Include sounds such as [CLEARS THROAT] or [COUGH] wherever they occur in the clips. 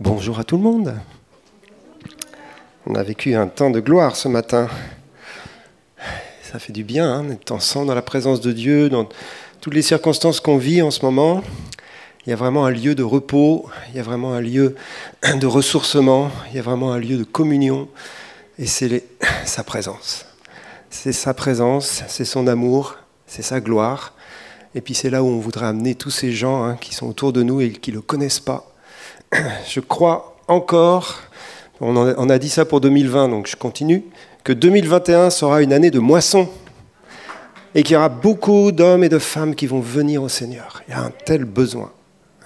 Bonjour à tout le monde. On a vécu un temps de gloire ce matin. Ça fait du bien hein, d'être ensemble dans la présence de Dieu, dans toutes les circonstances qu'on vit en ce moment. Il y a vraiment un lieu de repos, il y a vraiment un lieu de ressourcement, il y a vraiment un lieu de communion. Et c'est sa présence. C'est sa présence, c'est son amour, c'est sa gloire. Et puis c'est là où on voudrait amener tous ces gens hein, qui sont autour de nous et qui ne le connaissent pas. [CLEARS THROAT] Je crois encore, on, on a dit ça pour 2020, donc je continue, que 2021 sera une année de moisson et qu'il y aura beaucoup d'hommes et de femmes qui vont venir au Seigneur. Il y a un tel besoin.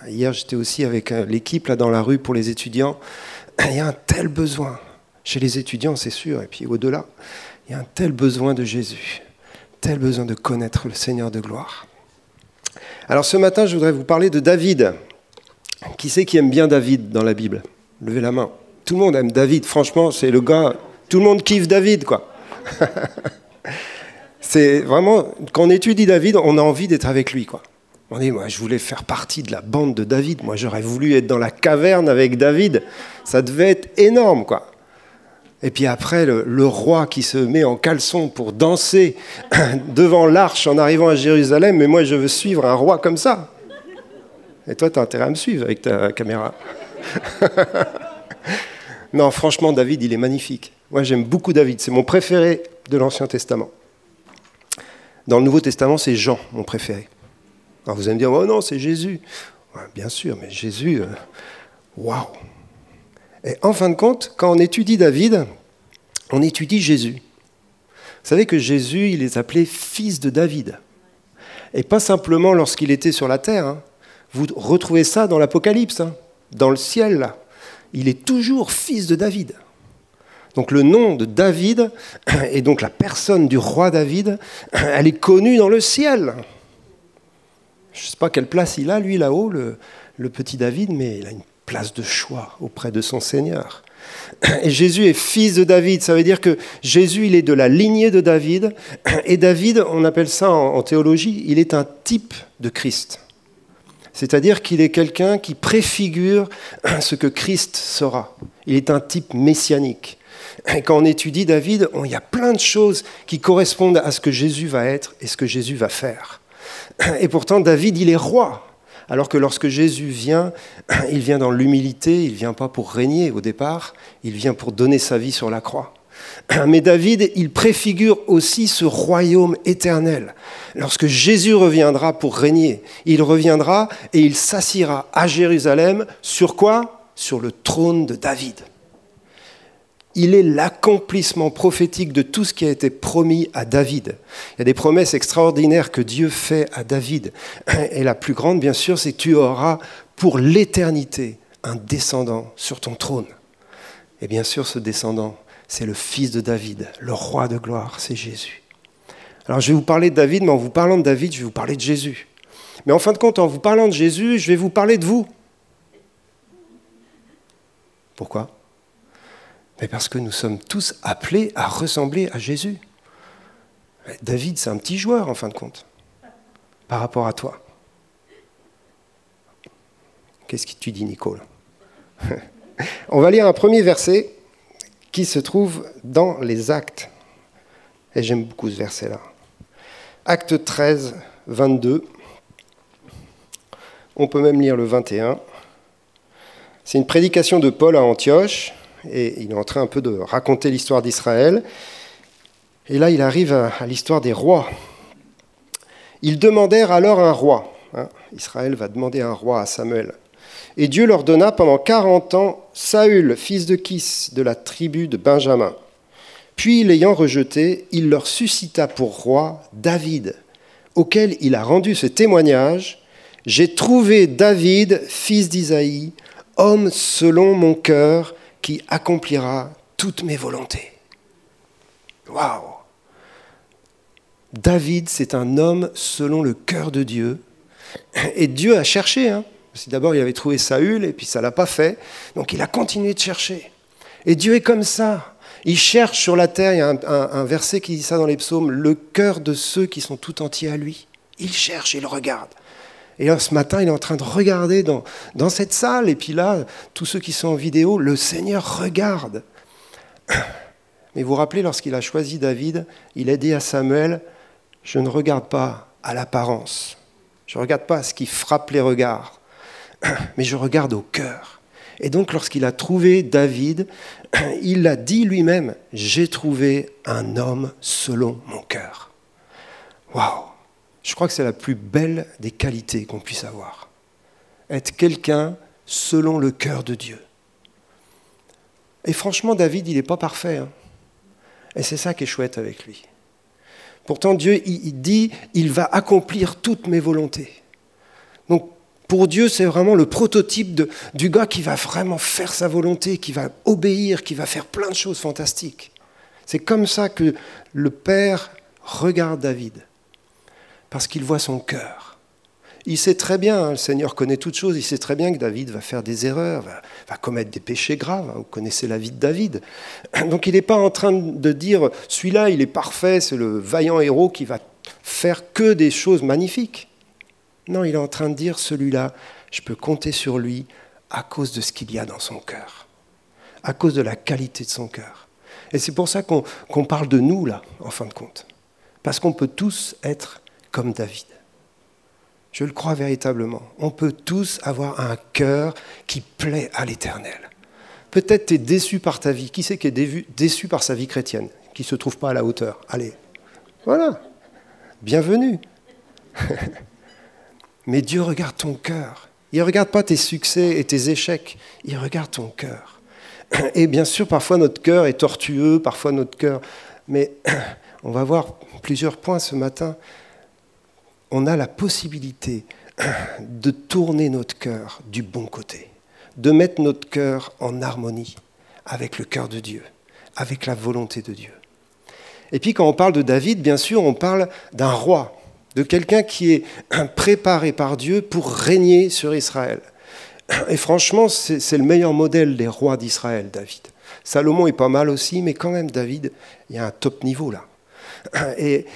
Hier, j'étais aussi avec euh, l'équipe là dans la rue pour les étudiants. [CLEARS THROAT] Il y a un tel besoin chez les étudiants, c'est sûr, et puis au-delà, il y a un tel besoin de Jésus, tel besoin de connaître le Seigneur de gloire. Alors ce matin, je voudrais vous parler de David. Qui c'est qui aime bien David dans la Bible? Levez la main. Tout le monde aime David, franchement, c'est le gars, tout le monde kiffe David, quoi. [LAUGHS] c'est vraiment, quand on étudie David, on a envie d'être avec lui, quoi. On dit, moi, je voulais faire partie de la bande de David. Moi, j'aurais voulu être dans la caverne avec David. Ça devait être énorme, quoi. Et puis après, le, roi qui se met en caleçon pour danser [CLEARS THROAT] devant l'arche en arrivant à Jérusalem, mais moi je veux suivre un roi comme ça. Et toi, tu as intérêt à me suivre avec ta caméra. [LAUGHS] non, franchement, David, il est magnifique. Moi, j'aime beaucoup David. C'est mon préféré de l'Ancien Testament. Dans le Nouveau Testament, c'est Jean, mon préféré. Alors vous allez me dire, oh non, c'est Jésus. bien sûr, mais Jésus, euh, waouh et en fin de compte, quand on étudie David, on étudie Jésus. Vous savez que Jésus, il est appelé fils de David. Et pas simplement lorsqu'il était sur la terre. Hein. Vous retrouvez ça dans l'Apocalypse, hein. dans le ciel. Il est toujours fils de David. Donc le nom de David, [CLEARS THROAT] et donc la personne du roi David, [CLEARS THROAT] elle est connue dans le ciel. Je ne sais pas quelle place il a, lui, là-haut, le petit David, mais il a une place de choix auprès de son Seigneur. [CLEARS THROAT] Et Jésus est fils de David, ça veut dire que Jésus, il est de la lignée de David. Et David, on appelle ça en, théologie, il est un type de Christ. C'est-à-dire qu'il est quelqu'un qui préfigure [CLEARS THROAT] ce que Christ sera. Il est un type messianique. Quand on étudie David, il y a plein de choses qui correspondent à ce que Jésus va être et ce que Jésus va faire. [CLEARS THROAT] Et pourtant, David, il est roi. Alors que lorsque Jésus vient, [CLEARS THROAT] il vient dans l'humilité, il vient pas pour régner au départ, il vient pour donner sa vie sur la croix. [CLEARS THROAT] Mais David, il préfigure aussi ce royaume éternel. Lorsque Jésus reviendra pour régner, il reviendra et il s'assiera à Jérusalem sur quoi? Sur le trône de David il est l'accomplissement prophétique de tout ce qui a été promis à David. Il y a des promesses extraordinaires que Dieu fait à David. [CLEARS THROAT] Et la plus grande, bien sûr, c'est tu auras pour l'éternité un descendant sur ton trône. Et bien sûr, ce descendant, c'est le fils de David, le roi de gloire, c'est Jésus. Alors je vais vous parler de David, mais en vous parlant de David, je vais vous parler de Jésus. Mais en fin de compte, en vous parlant de Jésus, je vais vous parler de vous. Pourquoi? Mais parce que nous sommes tous appelés à ressembler à Jésus. David, c'est un petit joueur en fin de compte, par rapport à toi. Qu'est-ce que tu dis, Nicole? [LAUGHS] On va lire un premier verset qui se trouve dans les actes. Et j'aime beaucoup ce verset-là. Acte 13, 22. On peut même lire le 21. C'est une prédication de Paul à Antioche et il est en train un peu de raconter l'histoire d'Israël. Et là, il arrive à, l'histoire des rois. Ils demandèrent alors un roi. Hein. Israël va demander un roi à Samuel. Et Dieu leur donna pendant 40 ans Saül, fils de Kis, de la tribu de Benjamin. Puis, l'ayant rejeté, il leur suscita pour roi David, auquel il a rendu ce témoignage. J'ai trouvé David, fils d'Isaïe, homme selon mon cœur, qui accomplira toutes mes volontés. Waouh David, c'est un homme selon le cœur de Dieu. Et Dieu a cherché. Hein. D'abord, il avait trouvé Saül, et puis ça ne l'a pas fait. Donc il a continué de chercher. Et Dieu est comme ça. Il cherche sur la terre, il y a un, verset qui dit ça dans les psaumes, le cœur de ceux qui sont tout entiers à lui. Il cherche, il regarde. Et là, ce matin, il est en train de regarder dans, dans cette salle. Et puis là, tous ceux qui sont en vidéo, le Seigneur regarde. [COUGHS] Mais vous vous rappelez, lorsqu'il a choisi David, il a dit à Samuel, je ne regarde pas à l'apparence, je ne regarde pas à ce qui frappe les regards, [CLEARS THROAT] mais je regarde au cœur. Et donc lorsqu'il a trouvé David, [CLEARS THROAT] il a dit lui-même, j'ai trouvé un homme selon mon cœur. Waouh Je crois que c'est la plus belle des qualités qu'on puisse avoir. Être quelqu'un selon le cœur de Dieu. Et franchement, David, il n'est pas parfait. Hein. Et c'est ça qui est chouette avec lui. Pourtant, Dieu, il dit, il va accomplir toutes mes volontés. Donc, pour Dieu, c'est vraiment le prototype du gars qui va vraiment faire sa volonté, qui va obéir, qui va faire plein de choses fantastiques. C'est comme ça que le Père regarde David, parce qu'il voit son cœur. Il sait très bien, hein, le Seigneur connaît toutes choses, il sait très bien que David va faire des erreurs, va, commettre des péchés graves. Hein, vous connaissez la vie de David. [CLEARS THROAT] Donc il n'est pas en train de dire, celui-là, il est parfait, c'est le vaillant héros qui va faire que des choses magnifiques. Non, il est en train de dire, celui-là, je peux compter sur lui à cause de ce qu'il y a dans son cœur, à cause de la qualité de son cœur. Et c'est pour ça qu'on parle de nous, là, en fin de compte. Parce qu'on peut tous être comme David. Je le crois véritablement. On peut tous avoir un cœur qui plaît à l'Éternel. Peut-être tu es déçu par ta vie. Qui c'est qui est déçu par sa vie chrétienne Qui ne se trouve pas à la hauteur? Allez, voilà. Bienvenue. [LAUGHS] Mais Dieu regarde ton cœur. Il ne regarde pas tes succès et tes échecs. Il regarde ton cœur. Et bien sûr, parfois notre cœur est tortueux, parfois notre cœur... Mais [CLEARS THROAT] on va voir plusieurs points ce matin on a la possibilité [CLEARS THROAT] de tourner notre cœur du bon côté, de mettre notre cœur en harmonie avec le cœur de Dieu, avec la volonté de Dieu. Et puis quand on parle de David, bien sûr, on parle d'un roi, de quelqu'un qui est [CLEARS THROAT] préparé par Dieu pour régner sur Israël. Et franchement, c'est le meilleur modèle des rois d'Israël, David. Salomon est pas mal aussi, mais quand même, David, il y a un top niveau là. [CLEARS THROAT] Et,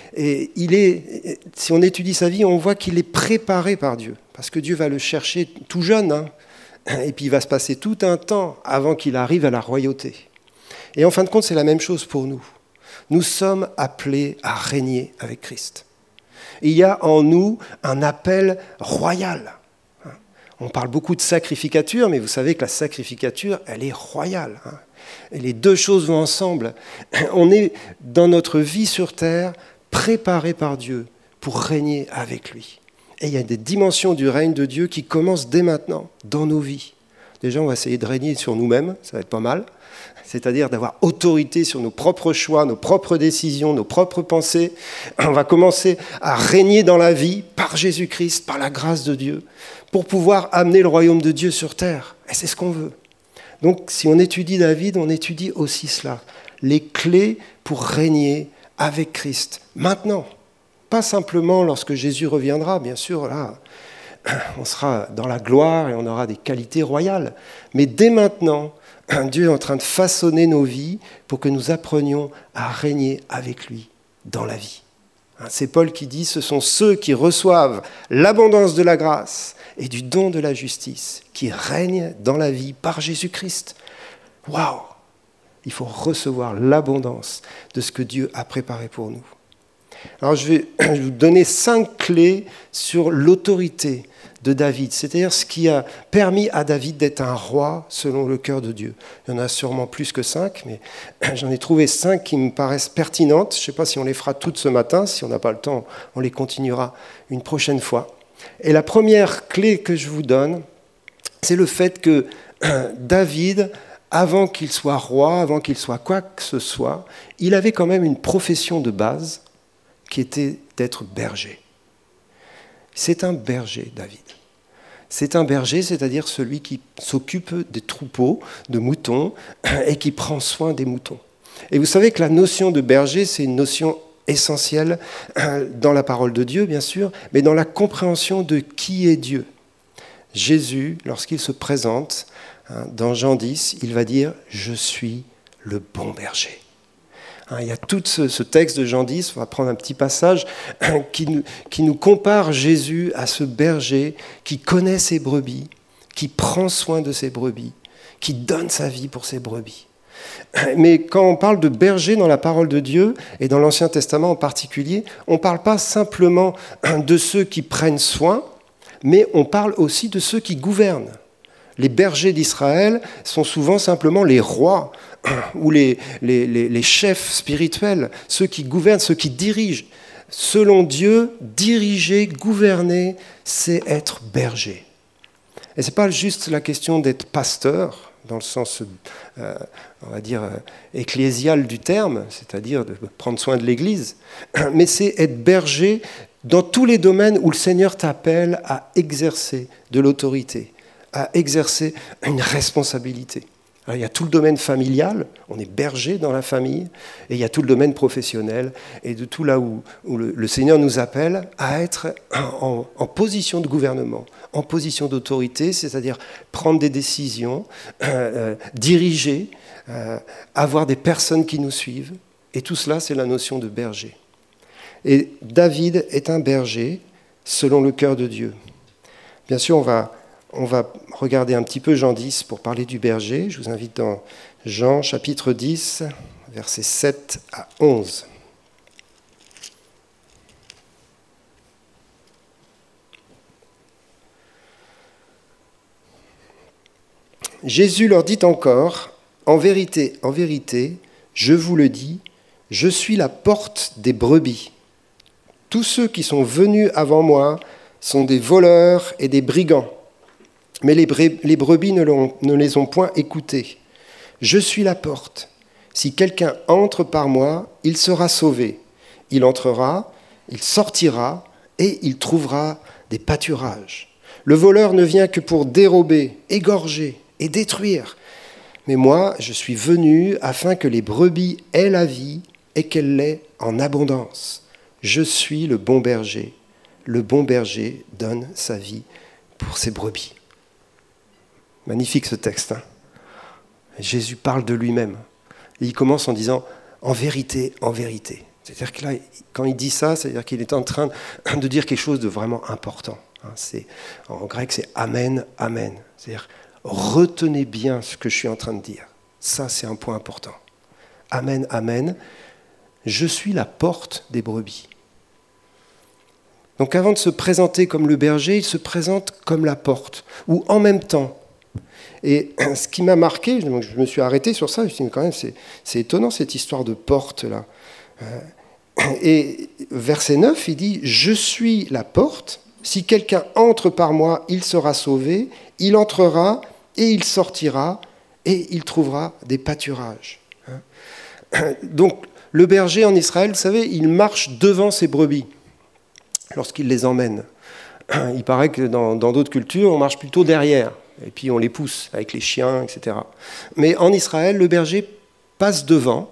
il est, si on étudie sa vie, on voit qu'il est préparé par Dieu, parce que Dieu va le chercher tout jeune, hein. [CLEARS THROAT] et puis il va se passer tout un temps avant qu'il arrive à la royauté. Et en fin de compte, c'est la même chose pour nous. Nous sommes appelés à régner avec Christ. Il y a en nous un appel royal. On parle beaucoup de sacrificature, mais vous savez que la sacrificature, elle est royale. Hein. Les deux choses vont ensemble. [CLEARS THROAT] On est dans notre vie sur terre préparé par Dieu pour régner avec lui. Et il y a des dimensions du règne de Dieu qui commencent dès maintenant dans nos vies. Déjà, on va essayer de régner sur nous-mêmes, ça va être pas mal. C'est-à-dire d'avoir autorité sur nos propres choix, nos propres décisions, nos propres pensées. [CLEARS THROAT] On va commencer à régner dans la vie par Jésus-Christ, par la grâce de Dieu, pour pouvoir amener le royaume de Dieu sur terre. Et c'est ce qu'on veut. Donc si on étudie David, on étudie aussi cela. Les clés pour régner avec Christ. Maintenant. Pas simplement lorsque Jésus reviendra, bien sûr, là, [CLEARS THROAT] on sera dans la gloire et on aura des qualités royales. Mais dès maintenant, Dieu est en train de façonner nos vies pour que nous apprenions à régner avec lui dans la vie. Hein, c'est Paul qui dit, ce sont ceux qui reçoivent l'abondance de la grâce et du don de la justice qui règnent dans la vie par Jésus-Christ. Waouh Il faut recevoir l'abondance de ce que Dieu a préparé pour nous. Alors [CLEARS THROAT] je vais vous donner cinq clés sur l'autorité de David, c'est-à-dire ce qui a permis à David d'être un roi selon le cœur de Dieu. Il y en a sûrement plus que cinq, mais [CLEARS THROAT] j'en ai trouvé cinq qui me paraissent pertinentes. Je ne sais pas si on les fera toutes ce matin, si on n'a pas le temps, on les continuera une prochaine fois. Et la première clé que je vous donne, c'est le fait que [CLEARS THROAT] David, avant qu'il soit roi, avant qu'il soit quoi que ce soit, il avait quand même une profession de base qui était d'être berger. C'est un berger, David. C'est un berger, c'est-à-dire celui qui s'occupe des troupeaux de moutons [CLEARS THROAT] et qui prend soin des moutons. Et vous savez que la notion de berger, c'est une notion essentielle [CLEARS THROAT] dans la parole de Dieu, bien sûr, mais dans la compréhension de qui est Dieu. Jésus, lorsqu'il se présente hein, dans Jean 10, il va dire ⁇ Je suis le bon berger ⁇ il y a tout ce, texte de Jean 10, on va prendre un petit passage, [CLEARS THROAT] qui nous compare Jésus à ce berger qui connaît ses brebis, qui prend soin de ses brebis, qui donne sa vie pour ses brebis. [CLEARS THROAT] Mais quand on parle de berger dans la parole de Dieu, et dans l'Ancien Testament en particulier, on ne parle pas simplement [CLEARS THROAT] de ceux qui prennent soin, mais on parle aussi de ceux qui gouvernent. Les bergers d'Israël sont souvent simplement les rois [CLEARS THROAT] les, les, chefs spirituels, ceux qui gouvernent, ceux qui dirigent. Selon Dieu, diriger, gouverner, c'est être berger. Et ce n'est pas juste la question d'être pasteur, dans le sens, euh, on va dire, euh, ecclésial du terme, c'est-à-dire de prendre soin de l'Église, [CLEARS THROAT] mais c'est être berger dans tous les domaines où le Seigneur t'appelle à exercer de l'autorité, à exercer une responsabilité. Il y a tout le domaine familial, on est berger dans la famille, et il y a tout le domaine professionnel, et de tout là où, le, Seigneur nous appelle à être en, position de gouvernement, en position d'autorité, c'est-à-dire prendre des décisions, euh, euh, diriger, euh, avoir des personnes qui nous suivent, et tout cela, c'est la notion de berger. Et David est un berger selon le cœur de Dieu. Bien sûr, on va, on va regarder un petit peu Jean 10 pour parler du berger. Je vous invite dans Jean chapitre 10, versets 7 à 11. Jésus leur dit encore, En vérité, en vérité, je vous le dis, je suis la porte des brebis. Tous ceux qui sont venus avant moi sont des voleurs et des brigands, mais les brebis ne, les ont point écoutés. Je suis la porte. Si quelqu'un entre par moi, il sera sauvé. Il entrera, il sortira et il trouvera des pâturages. Le voleur ne vient que pour dérober, égorger et détruire. Mais moi, je suis venu afin que les brebis aient la vie et qu'elle l'ait en abondance. Je suis le bon berger. Le bon berger donne sa vie pour ses brebis. Magnifique ce texte. Hein. Jésus parle de lui-même. Il commence en disant en vérité, en vérité. C'est-à-dire que là, quand il dit ça, c'est-à-dire qu'il est en train de dire quelque chose de vraiment important. Hein. En grec, c'est Amen, Amen. C'est-à-dire, retenez bien ce que je suis en train de dire. Ça, c'est un point important. Amen, Amen. Je suis la porte des brebis. Donc avant de se présenter comme le berger, il se présente comme la porte, ou en même temps. Et [CLEARS THROAT] ce qui m'a marqué, je me suis arrêté sur ça, je suis quand même, c'est étonnant cette histoire de porte-là. Euh, [CLEARS THROAT] et verset 9, il dit, Je suis la porte, si quelqu'un entre par moi, il sera sauvé, il entrera et il sortira et il trouvera des pâturages. Hein. [CLEARS THROAT] Donc le berger en Israël, vous savez, il marche devant ses brebis lorsqu'il les emmène. Il paraît que dans d'autres cultures, on marche plutôt derrière, et puis on les pousse avec les chiens, etc. Mais en Israël, le berger passe devant,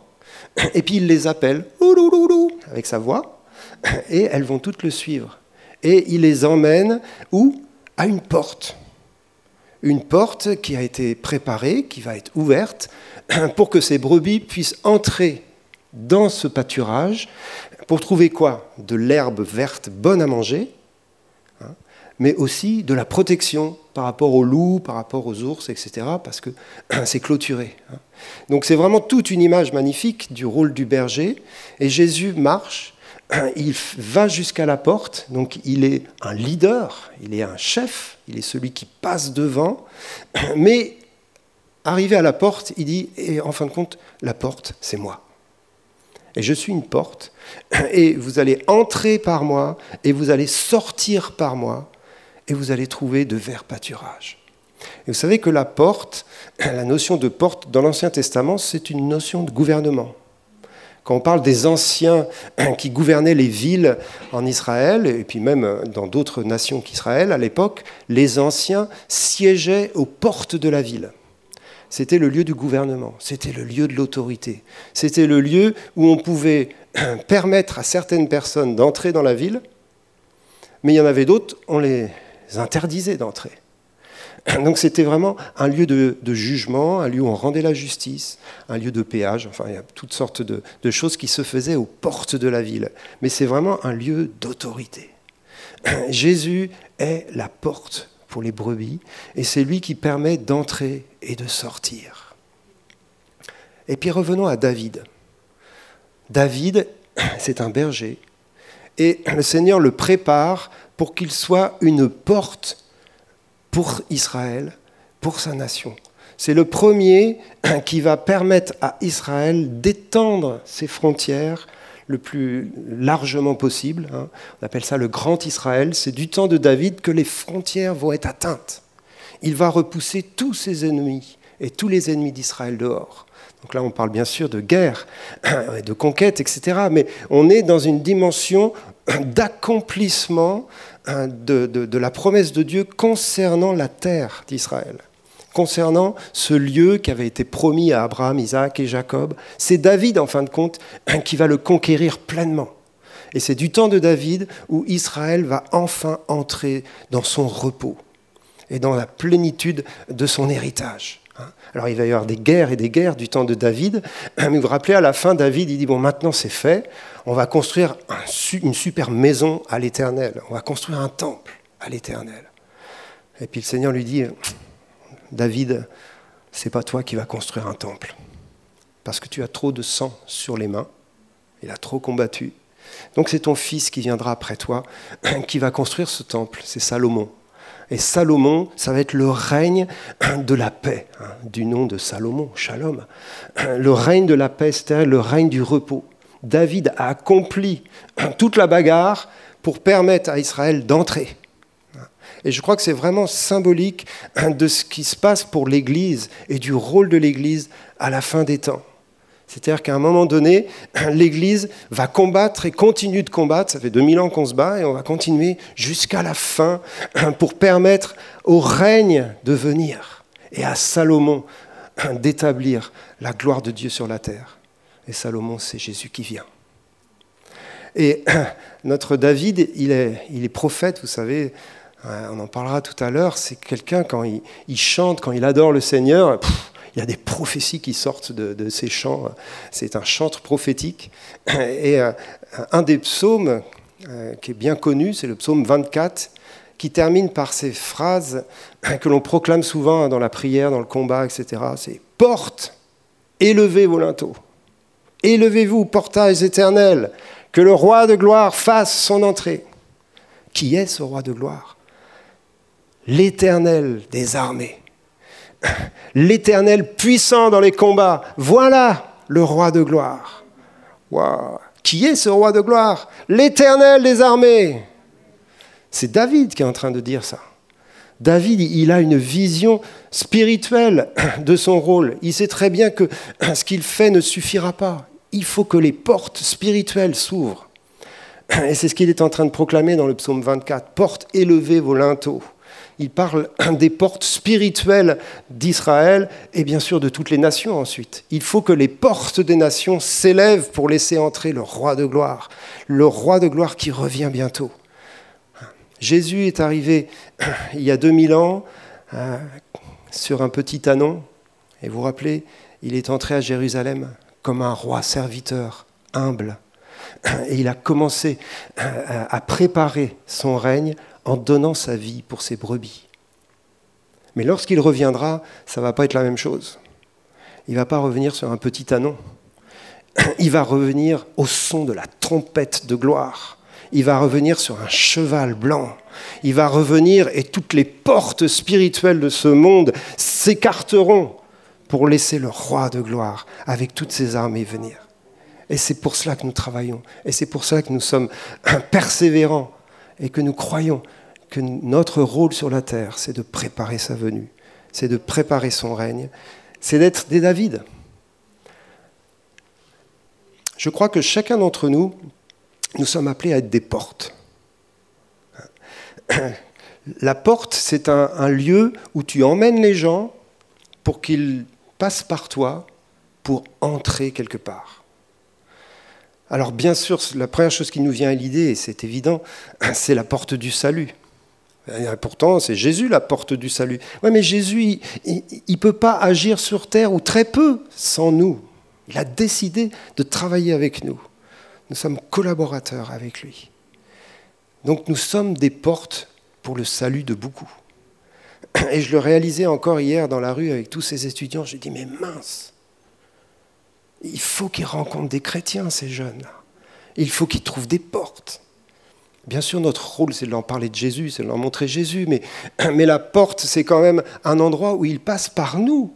[CLEARS THROAT] et puis il les appelle avec sa voix, [CLEARS THROAT] et elles vont toutes le suivre. Et il les emmène où? À une porte. Une porte qui a été préparée, qui va être ouverte, [CLEARS THROAT] pour que ces brebis puissent entrer dans ce pâturage pour trouver quoi? De l'herbe verte bonne à manger, mais aussi de la protection par rapport aux loups, par rapport aux ours, etc., parce que [CLEARS THROAT] c'est clôturé. Hein. Donc c'est vraiment toute une image magnifique du rôle du berger, et Jésus marche, [CLEARS THROAT] il va jusqu'à la porte, donc il est un leader, il est un chef, il est celui qui passe devant, [CLEARS THROAT] mais arrivé à la porte, il dit, et en fin de compte, la porte, c'est moi. Et je suis une porte, et vous allez entrer par moi, et vous allez sortir par moi, et vous allez trouver de verts pâturages. Et vous savez que la porte, [CLEARS THROAT] la notion de porte dans l'Ancien Testament, c'est une notion de gouvernement. Quand on parle des anciens [CLEARS THROAT] qui gouvernaient les villes en Israël, et puis même dans d'autres nations qu'Israël à l'époque, les anciens siégeaient aux portes de la ville c'était le lieu du gouvernement, c'était le lieu de l'autorité, c'était le lieu où on pouvait [CLEARS THROAT] permettre à certaines personnes d'entrer dans la ville, mais il y en avait d'autres, on les interdisait d'entrer. [CLEARS THROAT] Donc c'était vraiment un lieu de, jugement, un lieu où on rendait la justice, un lieu de péage, enfin il y a toutes sortes de, choses qui se faisaient aux portes de la ville. Mais c'est vraiment un lieu d'autorité. [CLEARS THROAT] Jésus est la porte pour les brebis et c'est lui qui permet d'entrer et de sortir. Et puis revenons à David. David, [CLEARS THROAT] c'est un berger et le Seigneur le prépare pour qu'il soit une porte pour Israël, pour sa nation. C'est le premier [CLEARS THROAT] qui va permettre à Israël d'étendre ses frontières le plus largement possible. Hein. On appelle ça le grand Israël. C'est du temps de David que les frontières vont être atteintes. Il va repousser tous ses ennemis et tous les ennemis d'Israël dehors. Donc là, on parle bien sûr de guerre, [CLEARS THROAT] de conquête, etc. Mais on est dans une dimension [CLEARS THROAT] d'accomplissement hein, de, la promesse de Dieu concernant la terre d'Israël, concernant ce lieu qui avait été promis à Abraham, Isaac et Jacob. C'est David, en fin de compte, [CLEARS THROAT] qui va le conquérir pleinement. Et c'est du temps de David où Israël va enfin entrer dans son repos et dans la plénitude de son héritage. Hein. Alors il va y avoir des guerres et des guerres du temps de David, [CLEARS THROAT] mais vous vous rappelez, à la fin, David, il dit, bon, maintenant c'est fait, on va construire une super maison à l'Éternel, on va construire un temple à l'Éternel. Et puis le Seigneur lui dit, David, c'est pas toi qui vas construire un temple, parce que tu as trop de sang sur les mains, il a trop combattu. Donc c'est ton fils qui viendra après toi, [CLEARS THROAT] qui va construire ce temple, c'est Salomon. Et Salomon, ça va être le règne de la paix, hein, du nom de Salomon, Shalom. Le règne de la paix, c'est-à-dire le règne du repos. David a accompli toute la bagarre pour permettre à Israël d'entrer. Et je crois que c'est vraiment symbolique de ce qui se passe pour l'Église et du rôle de l'Église à la fin des temps. C'est-à-dire qu'à un moment donné, [CLEARS THROAT] l'Église va combattre et continue de combattre. Ça fait 2000 ans qu'on se bat et on va continuer jusqu'à la fin [CLEARS THROAT] pour permettre au règne de venir et à Salomon [CLEARS THROAT] d'établir la gloire de Dieu sur la terre. Et Salomon, c'est Jésus qui vient. Et notre David, il est, il est prophète, vous savez, on en parlera tout à l'heure, c'est quelqu'un, quand il, chante, quand il adore le Seigneur, il y a des prophéties qui sortent de, ces chants. C'est un chantre prophétique. Et euh, un des psaumes euh, qui est bien connu, c'est le psaume 24, qui termine par ces phrases que l'on proclame souvent dans la prière, dans le combat, etc. C'est Porte, élevez vos linteaux. Élevez-vous, portails éternels, que le roi de gloire fasse son entrée. Qui est ce roi de gloire? L'éternel des armées l'Éternel puissant dans les combats. Voilà le roi de gloire. Qui est ce roi de gloire? L'Éternel des armées. C'est David qui est en train de dire ça. David, il a une vision spirituelle de son rôle. Il sait très bien que ce qu'il fait ne suffira pas. Il faut que les portes spirituelles s'ouvrent. Et c'est ce qu'il est en train de proclamer dans le psaume 24. Porte élevez vos linteaux il parle [CLEARS THROAT] des portes spirituelles d'Israël et bien sûr de toutes les nations ensuite. Il faut que les portes des nations s'élèvent pour laisser entrer le roi de gloire, le roi de gloire qui revient bientôt. Jésus est arrivé [CLEARS THROAT] il y a 2000 ans euh, sur un petit anon, et vous vous rappelez, il est entré à Jérusalem comme un roi serviteur, humble, [CLEARS THROAT] et il a commencé euh, à préparer son règne en donnant sa vie pour ses brebis. Mais lorsqu'il reviendra, ça ne va pas être la même chose. Il ne va pas revenir sur un petit anon. [CLEARS THROAT] Il va revenir au son de la trompette de gloire. Il va revenir sur un cheval blanc. Il va revenir et toutes les portes spirituelles de ce monde s'écarteront pour laisser le roi de gloire avec toutes ses armées venir. Et c'est pour cela que nous travaillons. Et c'est pour cela que nous sommes [CLEARS THROAT] persévérants et que nous croyons que notre rôle sur la terre, c'est de préparer sa venue, c'est de préparer son règne, c'est d'être des David. Je crois que chacun d'entre nous, nous sommes appelés à être des portes. [CLEARS THROAT] La porte, c'est un, un, lieu où tu emmènes les gens pour qu'ils passent par toi pour entrer quelque part. Alors bien sûr, la première chose qui nous vient à l'idée, et c'est évident, [CLEARS THROAT] c'est la porte du salut. pourtant, c'est Jésus la porte du salut. Oui, mais Jésus, il ne peut pas agir sur terre, ou très peu, sans nous. Il a décidé de travailler avec nous. Nous sommes collaborateurs avec lui. Donc nous sommes des portes pour le salut de beaucoup. [CLEARS THROAT] Et je le réalisais encore hier dans la rue avec tous ces étudiants. J'ai dit, mais mince, il faut qu'ils rencontrent des chrétiens, ces jeunes-là. Il faut qu'ils trouvent des portes. Bien sûr, notre rôle, c'est de leur parler de Jésus, c'est de leur montrer Jésus, mais, [CLEARS THROAT] la porte, c'est quand même un endroit où ils passent par nous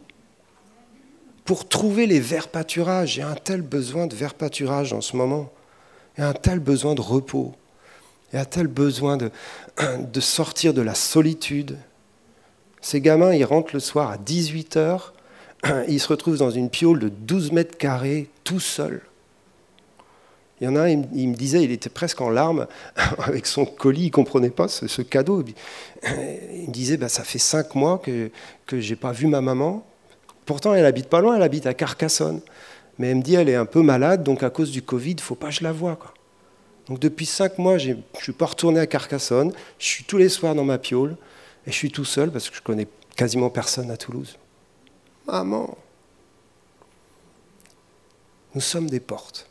pour trouver les verts pâturages. J'ai un tel besoin de verts pâturage en ce moment. Il y a un tel besoin de repos. Il y a un tel besoin de, [CLEARS THROAT] de sortir de la solitude. Ces gamins, ils rentrent le soir à 18h, [CLEARS THROAT] ils se retrouvent dans une piole de 12 mètres carrés, tout seuls. Il y en a il me disait, il était presque en larmes [LAUGHS] avec son colis, il ne comprenait pas ce, cadeau. [CLEARS THROAT] Il me disait, bah, ça fait cinq mois que je n'ai pas vu ma maman. Pourtant, elle habite pas loin, elle habite à Carcassonne. Mais elle me dit, elle est un peu malade, donc à cause du Covid, il ne faut pas que je la voie. Donc depuis cinq mois, je ne suis pas retourné à Carcassonne. Je suis tous les soirs dans ma piole. Et je suis tout seul parce que je connais quasiment personne à Toulouse. Maman, nous sommes des portes.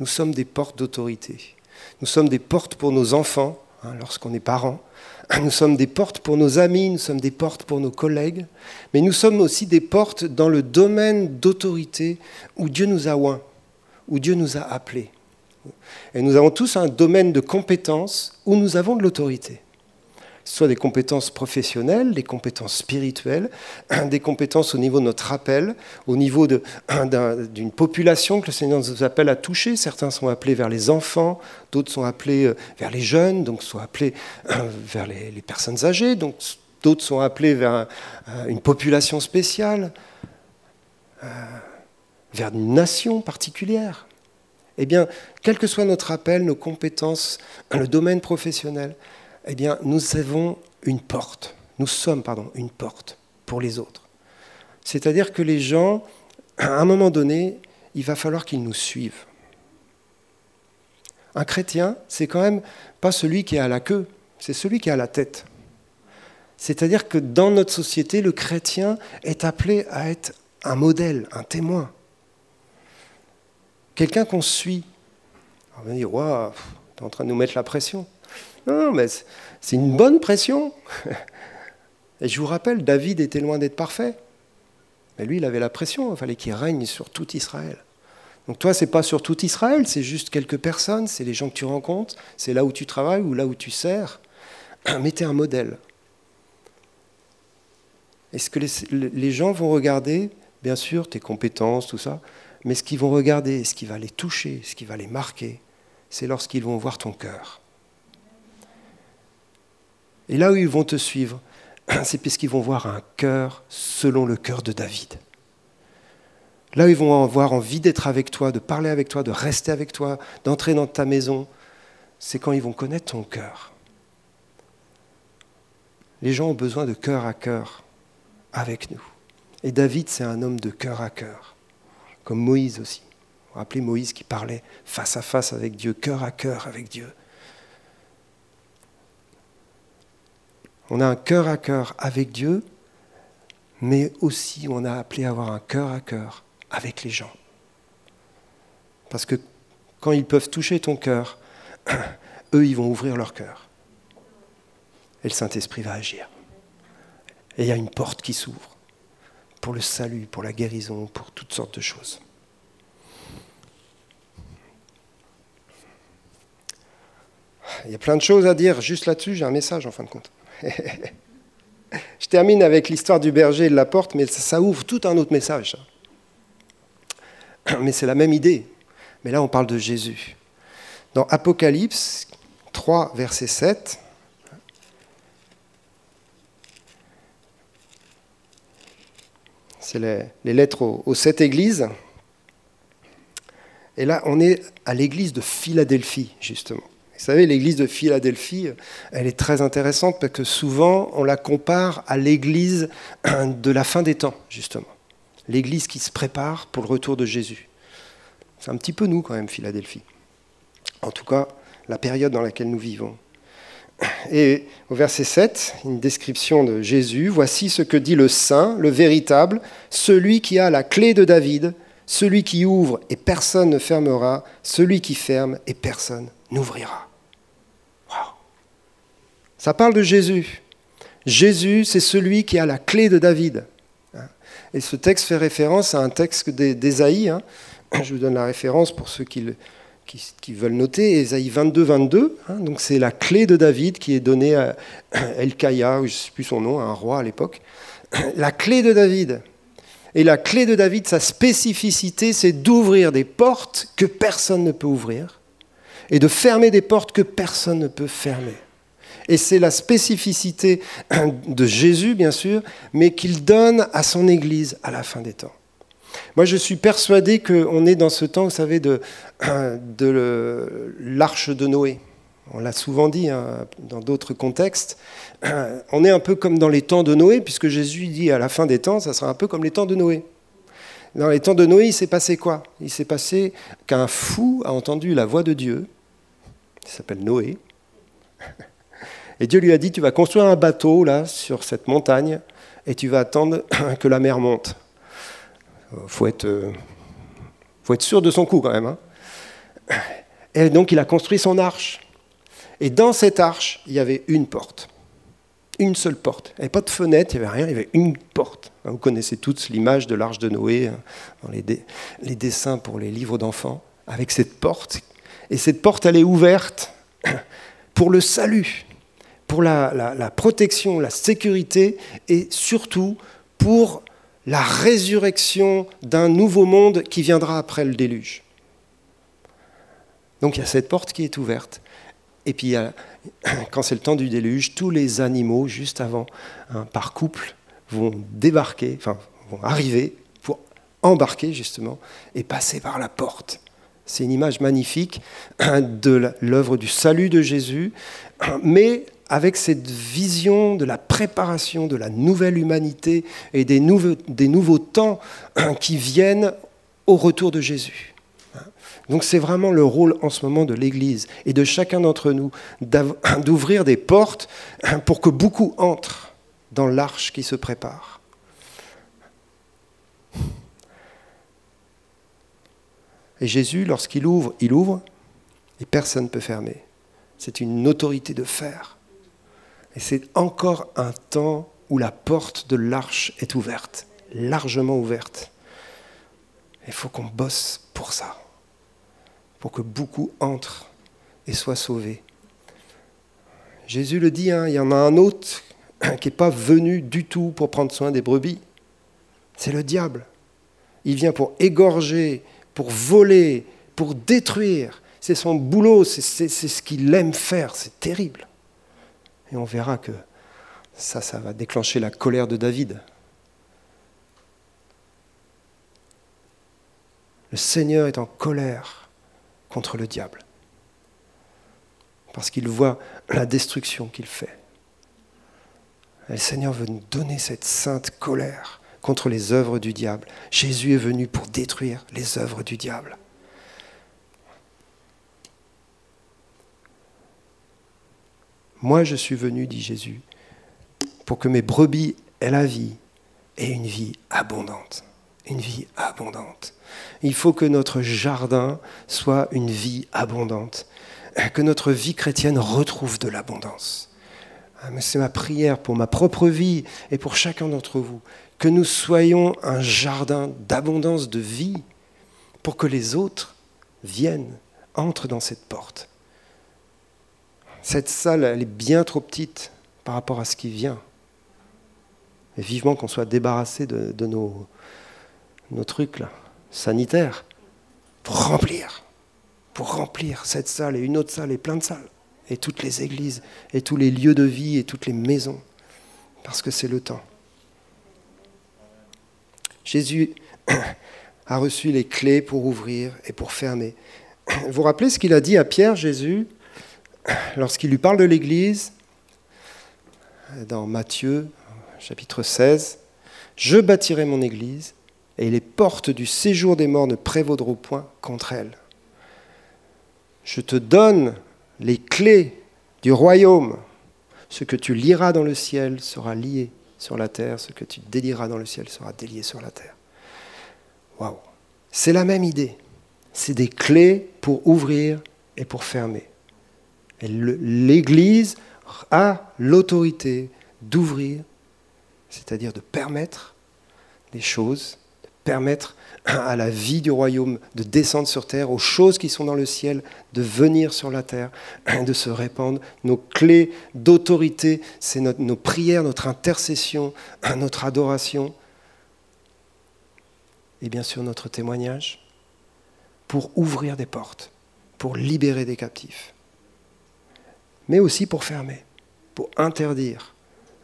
Nous sommes des portes d'autorité. Nous sommes des portes pour nos enfants, hein, lorsqu'on est parents. [CLEARS THROAT] Nous sommes des portes pour nos amis, nous sommes des portes pour nos collègues, mais nous sommes aussi des portes dans le domaine d'autorité où Dieu nous a oints, où Dieu nous a appelés. Et nous avons tous un domaine de compétences où nous avons de l'autorité soit des compétences professionnelles, des compétences spirituelles, [CLEARS THROAT] des compétences au niveau de notre appel, au niveau [CLEARS THROAT] d'une population que le Seigneur nous appelle à toucher. Certains sont appelés vers les enfants, d'autres sont appelés euh, vers les jeunes, donc sont appelés euh, [CLEARS THROAT] vers les, personnes âgées, donc d'autres sont appelés vers une population spéciale, euh, vers une nation particulière. Eh bien, quel que soit notre appel, nos compétences, le domaine professionnel, eh bien, nous avons une porte. Nous sommes, pardon, une porte pour les autres. C'est-à-dire que les gens, à un moment donné, il va falloir qu'ils nous suivent. Un chrétien, c'est quand même pas celui qui est à la queue, c'est celui qui est à la tête. C'est-à-dire que dans notre société, le chrétien est appelé à être un modèle, un témoin. Quelqu'un qu'on suit. On va dire, waouh, tu es en train de nous mettre la pression. Non, mais c'est une bonne pression. [LAUGHS] Et je vous rappelle, David était loin d'être parfait. Mais lui, il avait la pression, il fallait qu'il règne sur tout Israël. Donc toi, c'est pas sur tout Israël, c'est juste quelques personnes, c'est les gens que tu rencontres, c'est là où tu travailles ou là où tu sers. [CLEARS THROAT] Mais tu un modèle. Est-ce que les, gens vont regarder, bien sûr, tes compétences, tout ça, mais ce qu'ils vont regarder, ce qui va les toucher, ce qui va les marquer, c'est lorsqu'ils vont voir ton cœur. Et là où ils vont te suivre, [CLEARS THROAT] c'est parce qu'ils vont voir un cœur selon le cœur de David. Là où ils vont avoir envie d'être avec toi, de parler avec toi, de rester avec toi, d'entrer dans ta maison, c'est quand ils vont connaître ton cœur. Les gens ont besoin de cœur à cœur avec nous. Et David, c'est un homme de cœur à cœur, comme Moïse aussi. Vous vous rappelez Moïse qui parlait face à face avec Dieu, cœur à cœur avec Dieu. On a un cœur à cœur avec Dieu, mais aussi on a appelé à avoir un cœur à cœur avec les gens. Parce que quand ils peuvent toucher ton cœur, [CLEARS THROAT] eux, ils vont ouvrir leur cœur. Et le Saint-Esprit va agir. Et il y a une porte qui s'ouvre pour le salut, pour la guérison, pour toutes sortes de choses. Il y a plein de choses à dire juste là-dessus, j'ai un message en fin de compte. [LAUGHS] Je termine avec l'histoire du berger et de la porte, mais ça, ouvre tout un autre message. [CLEARS THROAT] Mais c'est la même idée. Mais là, on parle de Jésus. Dans Apocalypse 3, verset 7, c'est les, lettres aux sept églises. Et là, on est à l'église de Philadelphie, justement. Vous savez, l'église de Philadelphie, elle est très intéressante parce que souvent, on la compare à l'église de la fin des temps, justement. L'église qui se prépare pour le retour de Jésus. C'est un petit peu nous, quand même, Philadelphie. En tout cas, la période dans laquelle nous vivons. Et au verset 7, une description de Jésus. Voici ce que dit le Saint, le véritable, celui qui a la clé de David, celui qui ouvre et personne ne fermera, celui qui ferme et personne n'ouvrira. Ça parle de Jésus. Jésus, c'est celui qui a la clé de David. Et ce texte fait référence à un texte d'Ésaïe. Hein. Je vous donne la référence pour ceux qui, veulent noter. Ésaïe 22, 22. Hein. Donc c'est la clé de David qui est donnée à [COUGHS] Elkaya, je ne sais plus son nom, un roi à l'époque. [COUGHS] La clé de David. Et la clé de David, sa spécificité, c'est d'ouvrir des portes que personne ne peut ouvrir et de fermer des portes que personne ne peut fermer. Et c'est la spécificité de Jésus, bien sûr, mais qu'il donne à son Église à la fin des temps. Moi, je suis persuadé qu'on est dans ce temps, vous savez, de, l'arche de Noé. On l'a souvent dit hein, dans d'autres contextes. On est un peu comme dans les temps de Noé, puisque Jésus dit à la fin des temps, ça sera un peu comme les temps de Noé. Dans les temps de Noé, il s'est passé quoi? Il s'est passé qu'un fou a entendu la voix de Dieu, il s'appelle Noé, et Dieu lui a dit, tu vas construire un bateau là sur cette montagne et tu vas attendre [COUGHS] que la mer monte. Il faut être, euh, faut être sûr de son coup quand même. Hein. et donc il a construit son arche. Et dans cette arche, il y avait une porte. Une seule porte. Il n'y avait pas de fenêtre, il n'y avait rien, il y avait une porte. Vous connaissez tous l'image de l'arche de Noé hein, dans les, les dessins pour les livres d'enfants, avec cette porte. Et cette porte, elle est ouverte [COUGHS] pour le salut pour la, protection, la sécurité et surtout pour la résurrection d'un nouveau monde qui viendra après le déluge. Donc il y a cette porte qui est ouverte. Et puis [COUGHS] quand c'est le temps du déluge, tous les animaux, juste avant, par couple, vont débarquer, enfin vont arriver pour embarquer justement et passer par la porte. C'est une image magnifique [COUGHS] de l'œuvre du salut de Jésus, mais avec cette vision de la préparation de la nouvelle humanité et des nouveaux, des nouveaux temps [CLEARS THROAT] qui viennent au retour de Jésus. Donc c'est vraiment le rôle en ce moment de l'Église et de chacun d'entre nous [CLEARS THROAT] d'ouvrir des portes [CLEARS THROAT] pour que beaucoup entrent dans l'arche qui se prépare. Et Jésus, lorsqu'il ouvre, il ouvre et personne ne peut fermer. C'est une autorité de fer. Et c'est encore un temps où la porte de l'arche est ouverte, largement ouverte. Il faut qu'on bosse pour ça, pour que beaucoup entrent et soient sauvés. Jésus le dit, hein, il y en a un autre [COUGHS] qui n'est pas venu du tout pour prendre soin des brebis. C'est le diable. Il vient pour égorger, pour voler, pour détruire. C'est son boulot, c'est ce qu'il aime faire. C'est terrible. Et on verra que ça, ça va déclencher la colère de David. Le Seigneur est en colère contre le diable, parce qu'il voit la destruction qu'il fait. Le Seigneur veut nous donner cette sainte colère contre les œuvres du diable. Jésus est venu pour détruire les œuvres du diable. Moi, je suis venu, dit Jésus, pour que mes brebis aient la vie et une vie abondante. Une vie abondante. Il faut que notre jardin soit une vie abondante, que notre vie chrétienne retrouve de l'abondance. Ah, c'est ma prière pour ma propre vie et pour chacun d'entre vous, que nous soyons un jardin d'abondance de vie pour que les autres viennent, entrent dans cette porte cette salle, elle est bien trop petite par rapport à ce qui vient. Et vivement qu'on soit débarrassé de, nos, trucs sanitaires pour remplir, pour remplir cette salle et une autre salle et plein de salles, et toutes les églises, et tous les lieux de vie et toutes les maisons, parce que c'est le temps. Jésus a reçu les clés pour ouvrir et pour fermer. Vous vous rappelez ce qu'il a dit à Pierre, Jésus? Lorsqu'il lui parle de l'Église, dans Matthieu chapitre 16, Je bâtirai mon Église, et les portes du séjour des morts ne prévaudront point contre elle. Je te donne les clés du royaume, Ce que tu liras dans le ciel sera lié sur la terre, ce que tu délieras dans le ciel sera délié sur la terre. Waouh C'est la même idée. C'est des clés pour ouvrir et pour fermer. L'Église a l'autorité d'ouvrir, c'est-à-dire de permettre les choses, de permettre à la vie du royaume de descendre sur terre, aux choses qui sont dans le ciel de venir sur la terre, de se répandre. Nos clés d'autorité, c'est nos prières, notre intercession, notre adoration et bien sûr notre témoignage pour ouvrir des portes, pour libérer des captifs, mais aussi pour fermer, pour interdire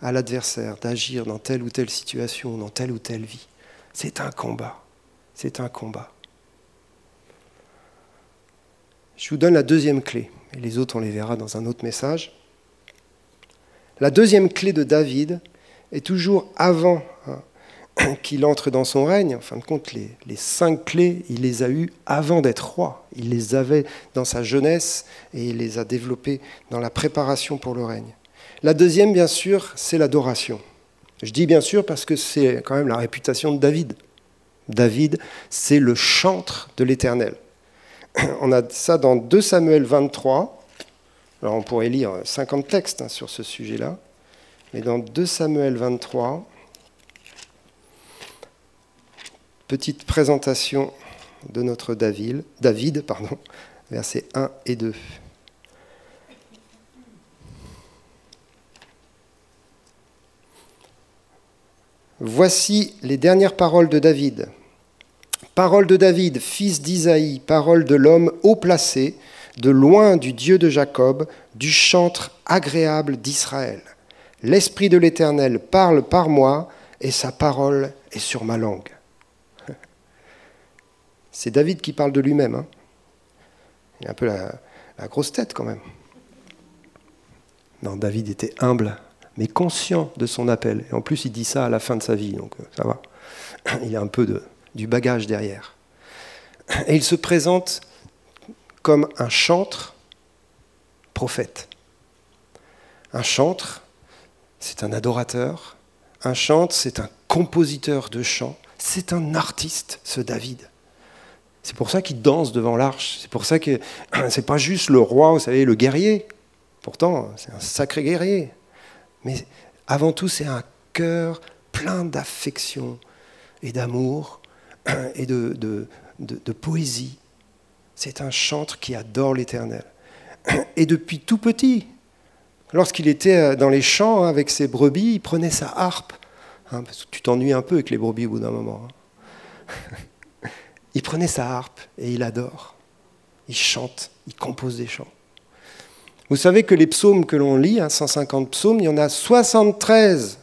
à l'adversaire d'agir dans telle ou telle situation, dans telle ou telle vie. C'est un combat. C'est un combat. Je vous donne la deuxième clé, et les autres on les verra dans un autre message. La deuxième clé de David est toujours avant hein, [COUGHS] qu'il entre dans son règne. En fin de compte, les, cinq clés, il les a eues avant d'être roi. Il les avait dans sa jeunesse et il les a développées dans la préparation pour le règne. La deuxième, bien sûr, c'est l'adoration. Je dis bien sûr parce que c'est quand même la réputation de David. David, c'est le chantre de l'Éternel. [COUGHS] On a ça dans 2 Samuel 23. Alors on pourrait lire 50 textes hein, sur ce sujet-là. Mais dans 2 Samuel 23, petite présentation de notre David, David pardon, versets 1 et 2. Voici les dernières paroles de David. Paroles de David, fils d'Isaïe, paroles de l'homme haut placé, de loin du Dieu de Jacob, du chantre agréable d'Israël. L'Esprit de l'Éternel parle par moi, et sa parole est sur ma langue. C'est David qui parle de lui-même. Hein. Il a un peu la, grosse tête quand même. Non, David était humble mais conscient de son appel. Et en plus, il dit ça à la fin de sa vie, donc euh, ça va. [CLEARS THROAT] Il a un peu du bagage derrière. [CLEARS THROAT] Et il se présente comme un chantre prophète. Un chantre, c'est un adorateur. Un chantre, c'est un compositeur de chants. C'est un artiste, ce David. C'est pour ça qu'il danse devant l'arche. C'est pour ça que [CLEARS THROAT] c'est pas juste le roi, vous savez, le guerrier. Pourtant, c'est un sacré guerrier. Mais avant tout, c'est un cœur plein d'affection et d'amour [CLEARS THROAT] et de, poésie. C'est un chantre qui adore l'Éternel. [CLEARS THROAT] Et depuis tout petit, lorsqu'il était dans les champs avec ses brebis, il prenait sa harpe. Hein, parce que tu t'ennuies un peu avec les brebis au bout d'un moment. Hein. [LAUGHS] Il prenait sa harpe et il adore. Il chante, il compose des chants. Vous savez que les psaumes que l'on lit, 150 hein, psaumes, il y en a 73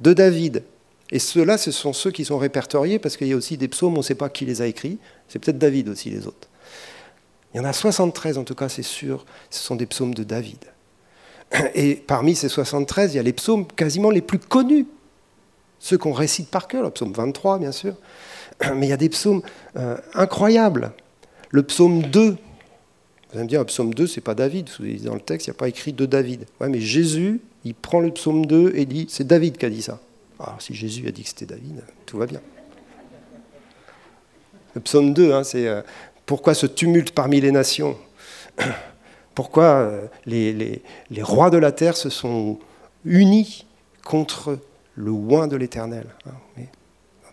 de David. Et ceux-là, ce sont ceux qui sont répertoriés parce qu'il y a aussi des psaumes, on ne sait pas qui les a écrits. C'est peut-être David aussi, les autres. Il y en a 73, en tout cas, c'est sûr, ce sont des psaumes de David. [CLEARS THROAT] Et parmi ces 73, il y a les psaumes quasiment les plus connus, ceux qu'on récite par cœur, le psaume 23, bien sûr. [CLEARS THROAT] Mais il y a des psaumes euh, incroyables. Le psaume 2, vous allez me dire, le psaume 2, c'est pas David. Dans le texte, il n'y a pas écrit de David. Ouais, mais Jésus, il prend le psaume 2 et dit, c'est David qui a dit ça. Alors si Jésus a dit que c'était David, tout va bien. Le psaume 2, hein, c'est euh, pourquoi ce tumulte parmi les nations? [CLEARS THROAT] Pourquoi euh, les, rois de la terre se sont unis contre le oin de l'Éternel? Hein,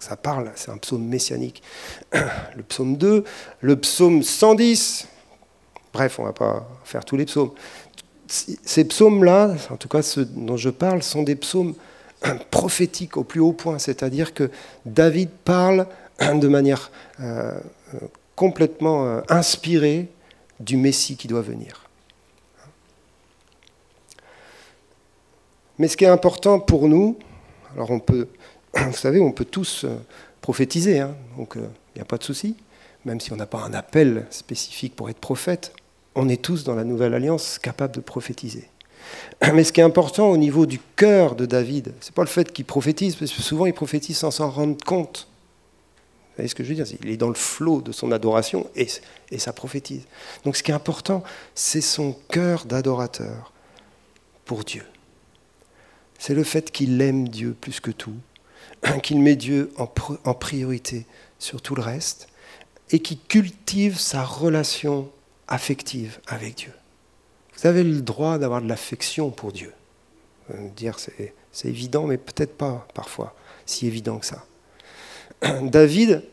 Ça parle, c'est un psaume messianique. [CLEARS THROAT] Le psaume 2, le psaume 110, Bref, on ne va pas faire tous les psaumes. Ces psaumes-là, en tout cas ceux dont je parle, sont des psaumes [CLEARS THROAT] prophétiques au plus haut point, c'est-à-dire que David parle [CLEARS THROAT] de manière euh, complètement euh, inspirée du Messie qui doit venir. Mais ce qui est important pour nous, alors on peut, [CLEARS THROAT] vous savez, on peut tous euh, prophétiser, hein, donc il n'y a pas de souci, même si on n'a pas un appel spécifique pour être prophète, on est tous dans la nouvelle alliance capables de prophétiser. [CLEARS THROAT] Mais ce qui est important au niveau du cœur de David, c'est pas le fait qu'il prophétise, parce que souvent il prophétise sans s'en rendre compte. Vous voyez ce que je veux dire? Il est dans le flot de son adoration et, et ça prophétise. Donc ce qui est important, c'est son cœur d'adorateur pour Dieu. c'est le fait qu'il aime Dieu plus que tout, [CLEARS THROAT] qu'il met Dieu en, priorité sur tout le reste, et qu'il cultive sa relation affective avec Dieu. Vous avez le droit d'avoir de l'affection pour Dieu. Dire c'est évident, mais peut-être pas parfois si évident que ça. [CLEARS THROAT] David,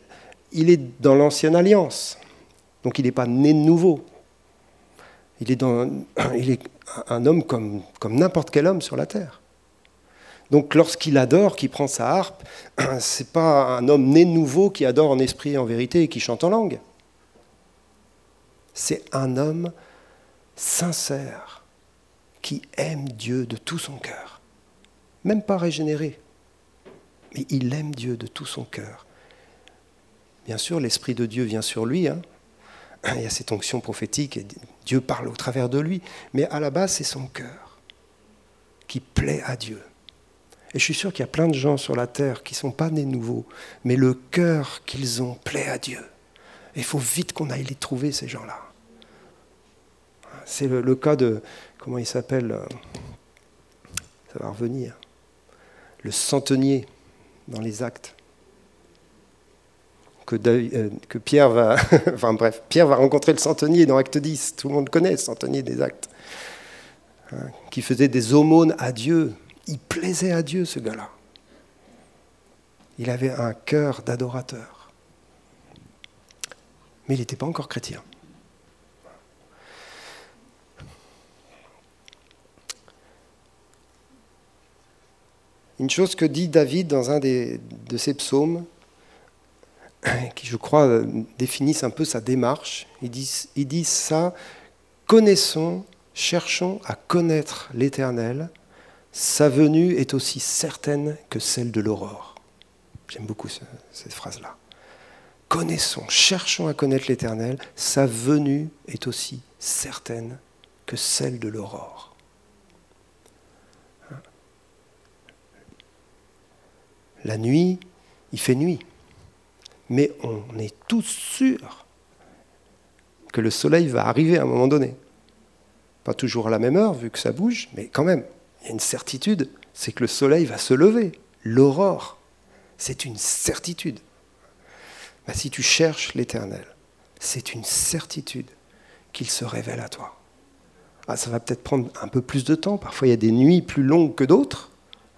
il est dans l'ancienne alliance, donc il n'est pas né de nouveau. Il est, [CLEARS THROAT] il est un homme comme, comme n'importe quel homme sur la terre. Donc lorsqu'il adore, qu'il prend sa harpe, [CLEARS THROAT] c'est pas un homme né nouveau qui adore en esprit et en vérité et qui chante en langue. C'est un homme sincère qui aime Dieu de tout son cœur. Même pas régénéré, mais il aime Dieu de tout son cœur. Bien sûr, l'Esprit de Dieu vient sur lui. Hein. [CLEARS THROAT] Il y a cette onction prophétique et Dieu parle au travers de lui. Mais à la base, c'est son cœur qui plaît à Dieu. Et je suis sûr qu'il y a plein de gens sur la terre qui ne sont pas nés nouveaux, mais le cœur qu'ils ont plaît à Dieu. il faut vite qu'on aille les trouver, ces gens-là. C'est le, cas de, comment il s'appelle euh, Ça va revenir. Le centenier dans les actes. Que, euh, Pierre va, [LAUGHS] enfin bref, Pierre va rencontrer le centenier dans Acte 10. Tout le monde connaît le centenier des actes, hein, qui faisait des aumônes à Dieu. Il plaisait à Dieu, ce gars-là. Il avait un cœur d'adorateur. Mais il n'était pas encore chrétien. Une chose que dit David dans un de ses psaumes, [LAUGHS] qui je crois définissent un peu sa démarche, il dit, il dit ça, connaissons, cherchons à connaître l'Éternel, sa venue est aussi certaine que celle de l'aurore. J'aime beaucoup cette phrase-là. Connaissons, cherchons à connaître l'Éternel, sa venue est aussi certaine que celle de l'aurore. La nuit, il fait nuit. Mais on est tous sûrs que le soleil va arriver à un moment donné. Pas toujours à la même heure, vu que ça bouge, mais quand même, il y a une certitude, c'est que le soleil va se lever. L'aurore, c'est une certitude. Si tu cherches l'Éternel, c'est une certitude qu'il se révèle à toi. Ah, ça va peut-être prendre un peu plus de temps, parfois il y a des nuits plus longues que d'autres,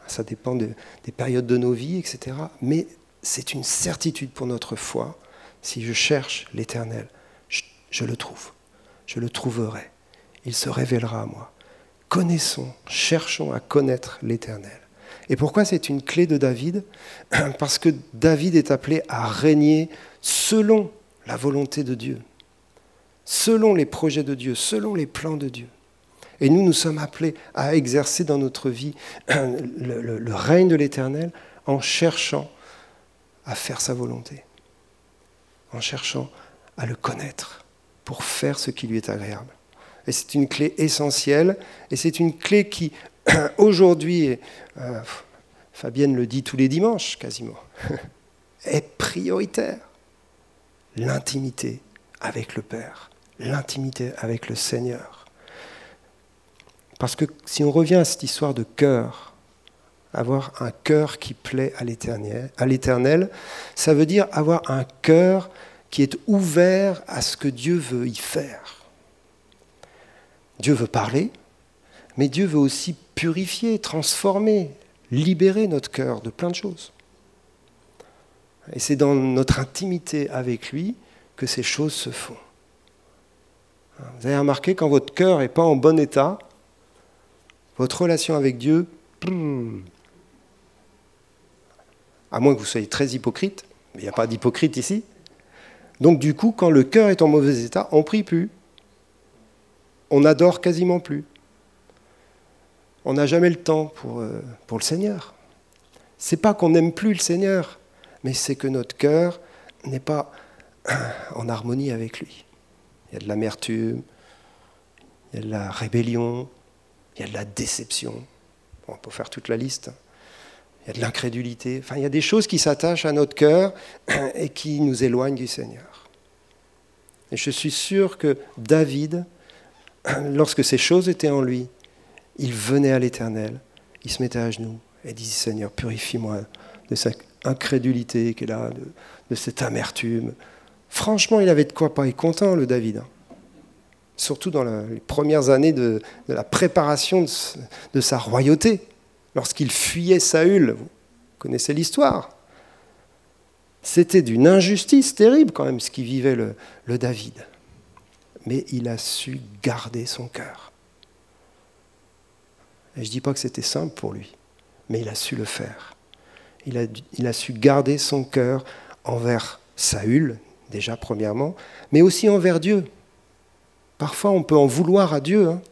ça dépend des périodes de nos vies, etc. Mais c'est une certitude pour notre foi. Si je cherche l'Éternel, je, le trouve. Je le trouverai. Il se révélera à moi. Connaissons, cherchons à connaître l'Éternel. Et pourquoi c'est une clé de David [CLEARS THROAT] Parce que David est appelé à régner selon la volonté de Dieu, selon les projets de Dieu, selon les plans de Dieu. Et nous, nous sommes appelés à exercer dans notre vie [CLEARS THROAT] le, règne de l'Éternel en cherchant à faire sa volonté, en cherchant à le connaître pour faire ce qui lui est agréable. Et c'est une clé essentielle, et c'est une clé qui, [CLEARS THROAT] aujourd'hui, euh, Fabienne le dit tous les dimanches quasiment, [LAUGHS] est prioritaire. L'intimité avec le Père, l'intimité avec le Seigneur. Parce que si on revient à cette histoire de cœur, avoir un cœur qui plaît à l'éternel, ça veut dire avoir un cœur qui est ouvert à ce que Dieu veut y faire. Dieu veut parler, mais Dieu veut aussi purifier, transformer, libérer notre cœur de plein de choses. Et c'est dans notre intimité avec lui que ces choses se font. Vous avez remarqué, quand votre cœur n'est pas en bon état, votre relation avec Dieu, à moins que vous soyez très hypocrite, mais il n'y a pas d'hypocrite ici. Donc du coup, quand le cœur est en mauvais état, on prie plus. On adore quasiment plus. On n'a jamais le temps pour, euh, pour le Seigneur. C'est pas qu'on n'aime plus le Seigneur, mais c'est que notre cœur n'est pas [CLEARS THROAT] en harmonie avec lui. Il y a de l'amertume, il y a de la rébellion, il y a de la déception. on peut faire toute la liste. Il y a de l'incrédulité. Enfin, il y a des choses qui s'attachent à notre cœur [CLEARS THROAT] et qui nous éloignent du Seigneur. Et je suis sûr que David, [CLEARS THROAT] lorsque ces choses étaient en lui, il venait à l'Éternel, il se mettait à genoux et disait Seigneur, purifie-moi de cette incrédulité qui est là, de, cette amertume. Franchement, il avait de quoi pas être content, le David. Hein. Surtout dans les premières années de, la préparation de, sa royauté, lorsqu'il fuyait Saül. Vous connaissez l'histoire. C'était d'une injustice terrible quand même ce qui vivait le David. Mais il a su garder son cœur. Je ne dis pas que c'était simple pour lui, mais il a su le faire. Il a, il a su garder son cœur envers Saül, déjà premièrement, mais aussi envers Dieu. Parfois, on peut en vouloir à Dieu. Hein.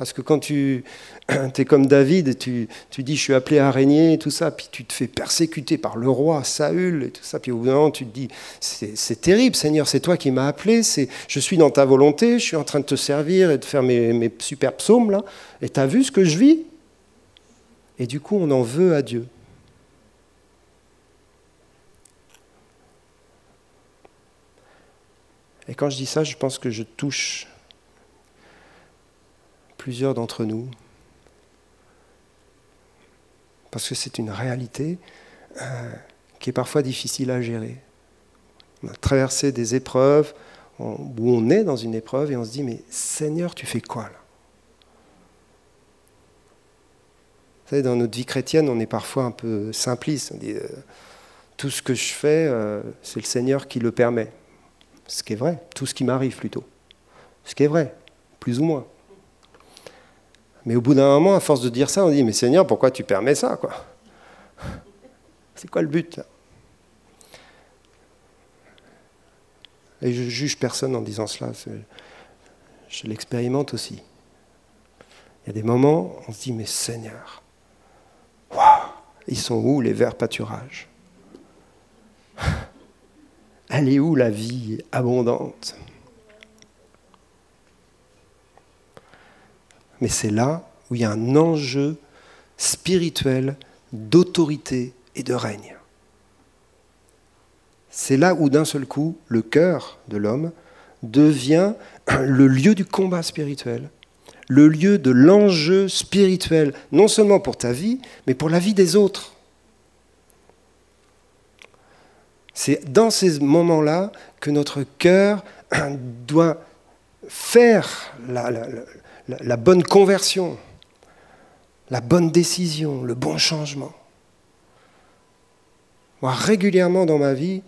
Parce que quand tu [CLEARS THROAT] es comme David, tu, tu dis je suis appelé à régner et tout ça, puis tu te fais persécuter par le roi Saül et tout ça, puis au bout d'un moment tu te dis c'est terrible Seigneur, c'est toi qui m'as appelé, je suis dans ta volonté, je suis en train de te servir et de faire mes, mes super psaumes là, et tu as vu ce que je vis? Et du coup on en veut à Dieu. Et quand je dis ça, je pense que je touche plusieurs d'entre nous, parce que c'est une réalité euh, qui est parfois difficile à gérer. On a traversé des épreuves où on est dans une épreuve et on se dit, mais Seigneur, tu fais quoi là? Vous savez, dans notre vie chrétienne, on est parfois un peu simpliste. On dit, euh, tout ce que je fais, euh, c'est le Seigneur qui le permet. Ce qui est vrai, tout ce qui m'arrive plutôt. Ce qui est vrai, plus ou moins. Mais au bout d'un moment, à force de dire ça, on dit, mais Seigneur, pourquoi tu permets ça quoi? C'est quoi le but Et je juge personne en disant cela, je l'expérimente aussi. Il y a des moments, on se dit, mais Seigneur, ils sont où les verts pâturages? Elle est où la vie abondante? Mais c'est là où il y a un enjeu spirituel d'autorité et de règne. C'est là où d'un seul coup, le cœur de l'homme devient [CLEARS THROAT] le lieu du combat spirituel, le lieu de l'enjeu spirituel, non seulement pour ta vie, mais pour la vie des autres. C'est dans ces moments-là que notre cœur [CLEARS THROAT] doit faire la, bonne conversion, la bonne décision, le bon changement. Moi, régulièrement dans ma vie,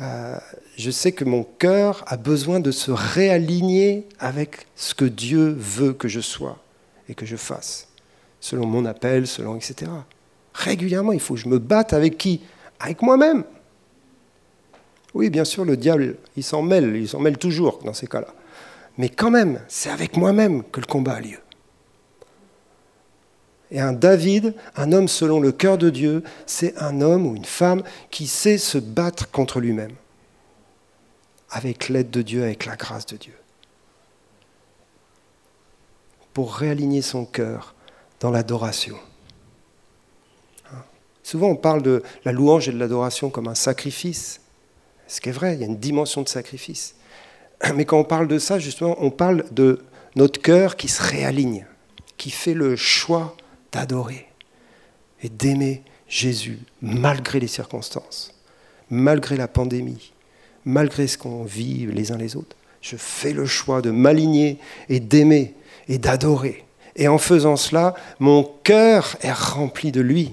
euh, je sais que mon cœur a besoin de se réaligner avec ce que Dieu veut que je sois et que je fasse, selon mon appel, selon etc. Régulièrement, il faut que je me batte avec qui? Avec moi-même. Oui, bien sûr, le diable, il s'en mêle, il s'en mêle toujours dans ces cas-là. Mais quand même, c'est avec moi-même que le combat a lieu. Et un David, un homme selon le cœur de Dieu, c'est un homme ou une femme qui sait se battre contre lui-même, avec l'aide de Dieu, avec la grâce de Dieu, pour réaligner son cœur dans l'adoration. Hein? Souvent on parle de la louange et de l'adoration comme un sacrifice, ce qui est vrai, il y a une dimension de sacrifice. [CLEARS THROAT] Mais quand on parle de ça, justement, on parle de notre cœur qui se réaligne, qui fait le choix d'adorer et d'aimer Jésus malgré les circonstances, malgré la pandémie, malgré ce qu'on vit les uns les autres. Je fais le choix de m'aligner et d'aimer et d'adorer. Et en faisant cela, mon cœur est rempli de lui,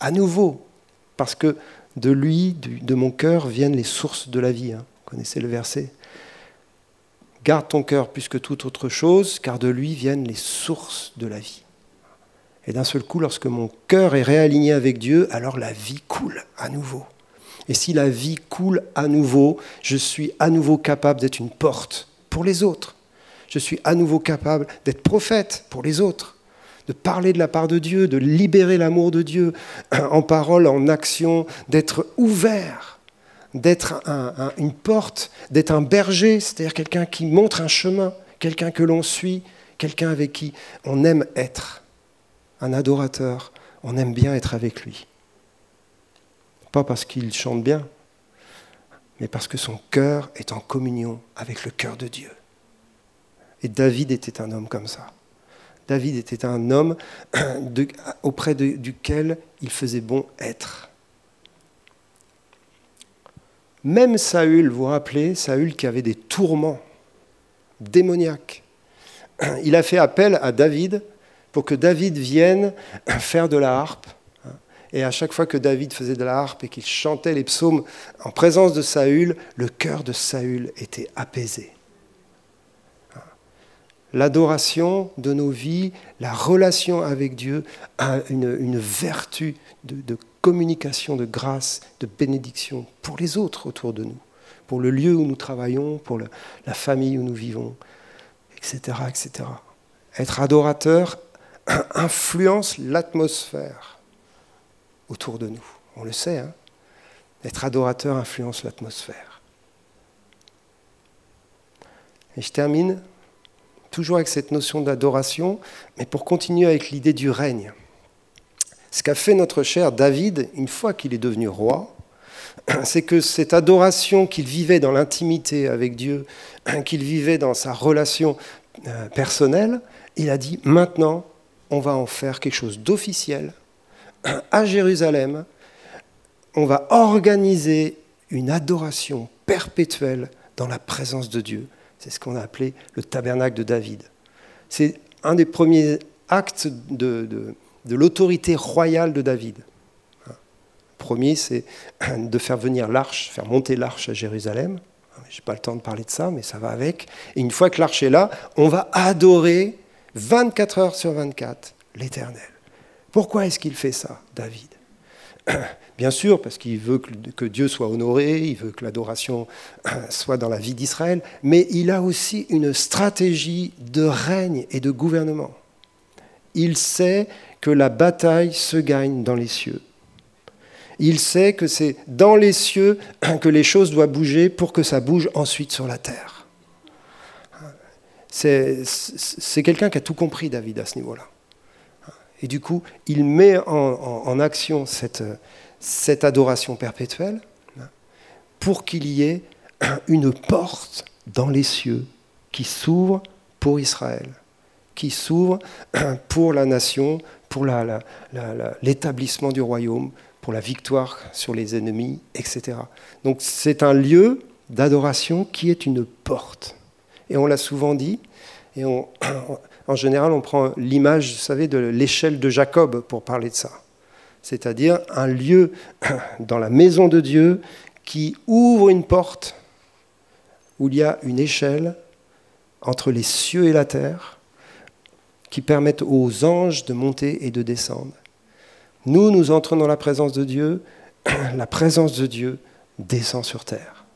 à nouveau, parce que de lui, de mon cœur, viennent les sources de la vie. Hein. Vous connaissez le verset Garde ton cœur plus que toute autre chose, car de lui viennent les sources de la vie. Et d'un seul coup, lorsque mon cœur est réaligné avec Dieu, alors la vie coule à nouveau. Et si la vie coule à nouveau, je suis à nouveau capable d'être une porte pour les autres. Je suis à nouveau capable d'être prophète pour les autres, de parler de la part de Dieu, de libérer l'amour de Dieu en parole, en action, d'être ouvert d'être une porte, d'être un berger, c'est-à-dire quelqu'un qui montre un chemin, quelqu'un que l'on suit, quelqu'un avec qui on aime être, un adorateur, on aime bien être avec lui. Pas parce qu'il chante bien, mais parce que son cœur est en communion avec le cœur de Dieu. Et David était un homme comme ça. David était un homme [COUGHS] auprès duquel il faisait bon être. Même Saül, vous vous rappelez, Saül qui avait des tourments démoniaques. [CLEARS THROAT] Il a fait appel à David pour que David vienne [CLEARS THROAT] faire de la harpe. Et à chaque fois que David faisait de la harpe et qu'il chantait les psaumes en présence de Saül, le cœur de Saül était apaisé. L'adoration de nos vies, la relation avec Dieu a une, vertu de, communication, de grâce, de bénédiction pour les autres autour de nous, pour le lieu où nous travaillons, pour la famille où nous vivons, etc., etc. Être adorateur [CLEARS THROAT] influence l'atmosphère autour de nous. On le sait, hein être adorateur influence l'atmosphère. Et je termine toujours avec cette notion d'adoration, mais pour continuer avec l'idée du règne. Ce qu'a fait notre cher David, une fois qu'il est devenu roi, [CLEARS THROAT] c'est que cette adoration qu'il vivait dans l'intimité avec Dieu, [CLEARS THROAT] qu'il vivait dans sa relation euh, personnelle, il a dit, maintenant, on va en faire quelque chose d'officiel [CLEARS THROAT] à Jérusalem. On va organiser une adoration perpétuelle dans la présence de Dieu. C'est ce qu'on a appelé le tabernacle de David. C'est un des premiers actes de, de, l'autorité royale de David. Le premier, c'est de faire venir l'arche, faire monter l'arche à Jérusalem. Je n'ai pas le temps de parler de ça, mais ça va avec. Et une fois que l'arche est là, on va adorer 24 heures sur 24 l'Éternel. Pourquoi est-ce qu'il fait ça, David? Bien sûr, parce qu'il veut que Dieu soit honoré, il veut que l'adoration soit dans la vie d'Israël, mais il a aussi une stratégie de règne et de gouvernement. Il sait que la bataille se gagne dans les cieux. Il sait que c'est dans les cieux que les choses doivent bouger pour que ça bouge ensuite sur la terre. C'est quelqu'un qui a tout compris, David, à ce niveau-là. Et du coup, il met en, action cette, cette, adoration perpétuelle pour qu'il y ait une porte dans les cieux qui s'ouvre pour Israël, qui s'ouvre pour la nation, pour l'établissement du royaume, pour la victoire sur les ennemis, etc. Donc c'est un lieu d'adoration qui est une porte. Et on l'a souvent dit, et [COUGHS] en général, on prend l'image, vous savez, de l'échelle de Jacob pour parler de ça. C'est-à-dire un lieu [COUGHS] dans la maison de Dieu qui ouvre une porte où il y a une échelle entre les cieux et la terre qui permettent aux anges de monter et de descendre. Nous, nous entrons dans la présence de Dieu, [CLEARS THROAT] la présence de Dieu descend sur terre.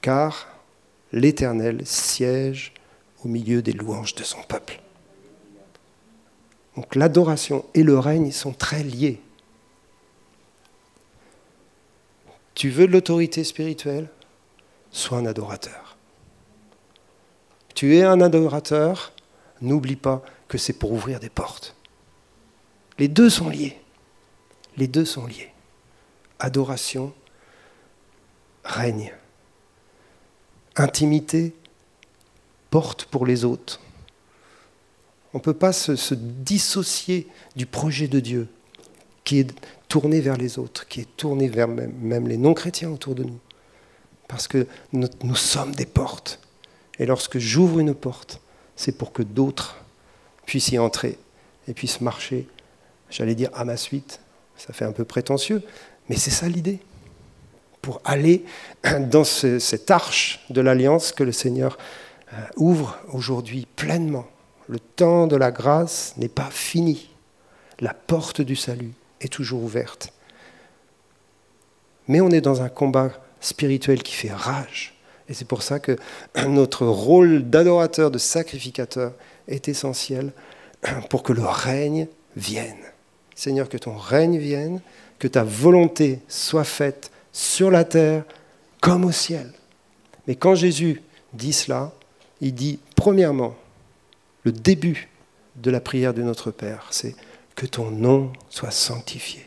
Car l'Éternel siège au milieu des louanges de son peuple. Donc l'adoration et le règne sont très liés. Tu veux de l'autorité spirituelle? Sois un adorateur. Tu es un adorateur, n'oublie pas que c'est pour ouvrir des portes. Les deux sont liés. Les deux sont liés. Adoration, règne. Intimité, porte pour les autres. On ne peut pas se, dissocier du projet de Dieu qui est tourné vers les autres, qui est tourné vers même, les non-chrétiens autour de nous. Parce que nous, nous sommes des portes. Et lorsque j'ouvre une porte, c'est pour que d'autres puissent y entrer et puissent marcher, j'allais dire à ma suite, ça fait un peu prétentieux, mais c'est ça l'idée. Pour aller [CLEARS THROAT] dans cette arche de l'alliance que le Seigneur euh, ouvre aujourd'hui pleinement. Le temps de la grâce n'est pas fini. La porte du salut est toujours ouverte. Mais on est dans un combat spirituel qui fait rage. Et c'est pour ça que [CLEARS THROAT] notre rôle d'adorateur, de sacrificateur est essentiel [CLEARS THROAT] pour que le règne vienne. Seigneur, que ton règne vienne, que ta volonté soit faite sur la terre comme au ciel. Mais quand Jésus dit cela, il dit, premièrement, le début de la prière de notre Père, c'est que ton nom soit sanctifié,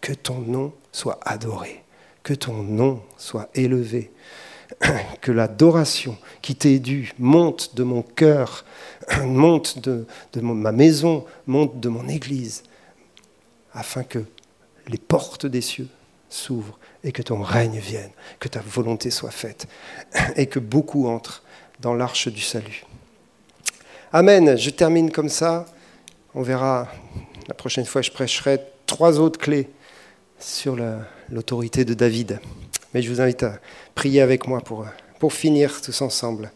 que ton nom soit adoré, que ton nom soit élevé, [COUGHS] que l'adoration qui t'est due monte de mon cœur, [COUGHS] monte de, ma maison, monte de mon église, afin que les portes des cieux s'ouvrent et que ton règne vienne, que ta volonté soit faite, [COUGHS] et que beaucoup entrent dans l'arche du salut. Amen. Je termine comme ça. On verra la prochaine fois, je prêcherai trois autres clés sur l'autorité de David. Mais je vous invite à prier avec moi pour, pour finir tous ensemble.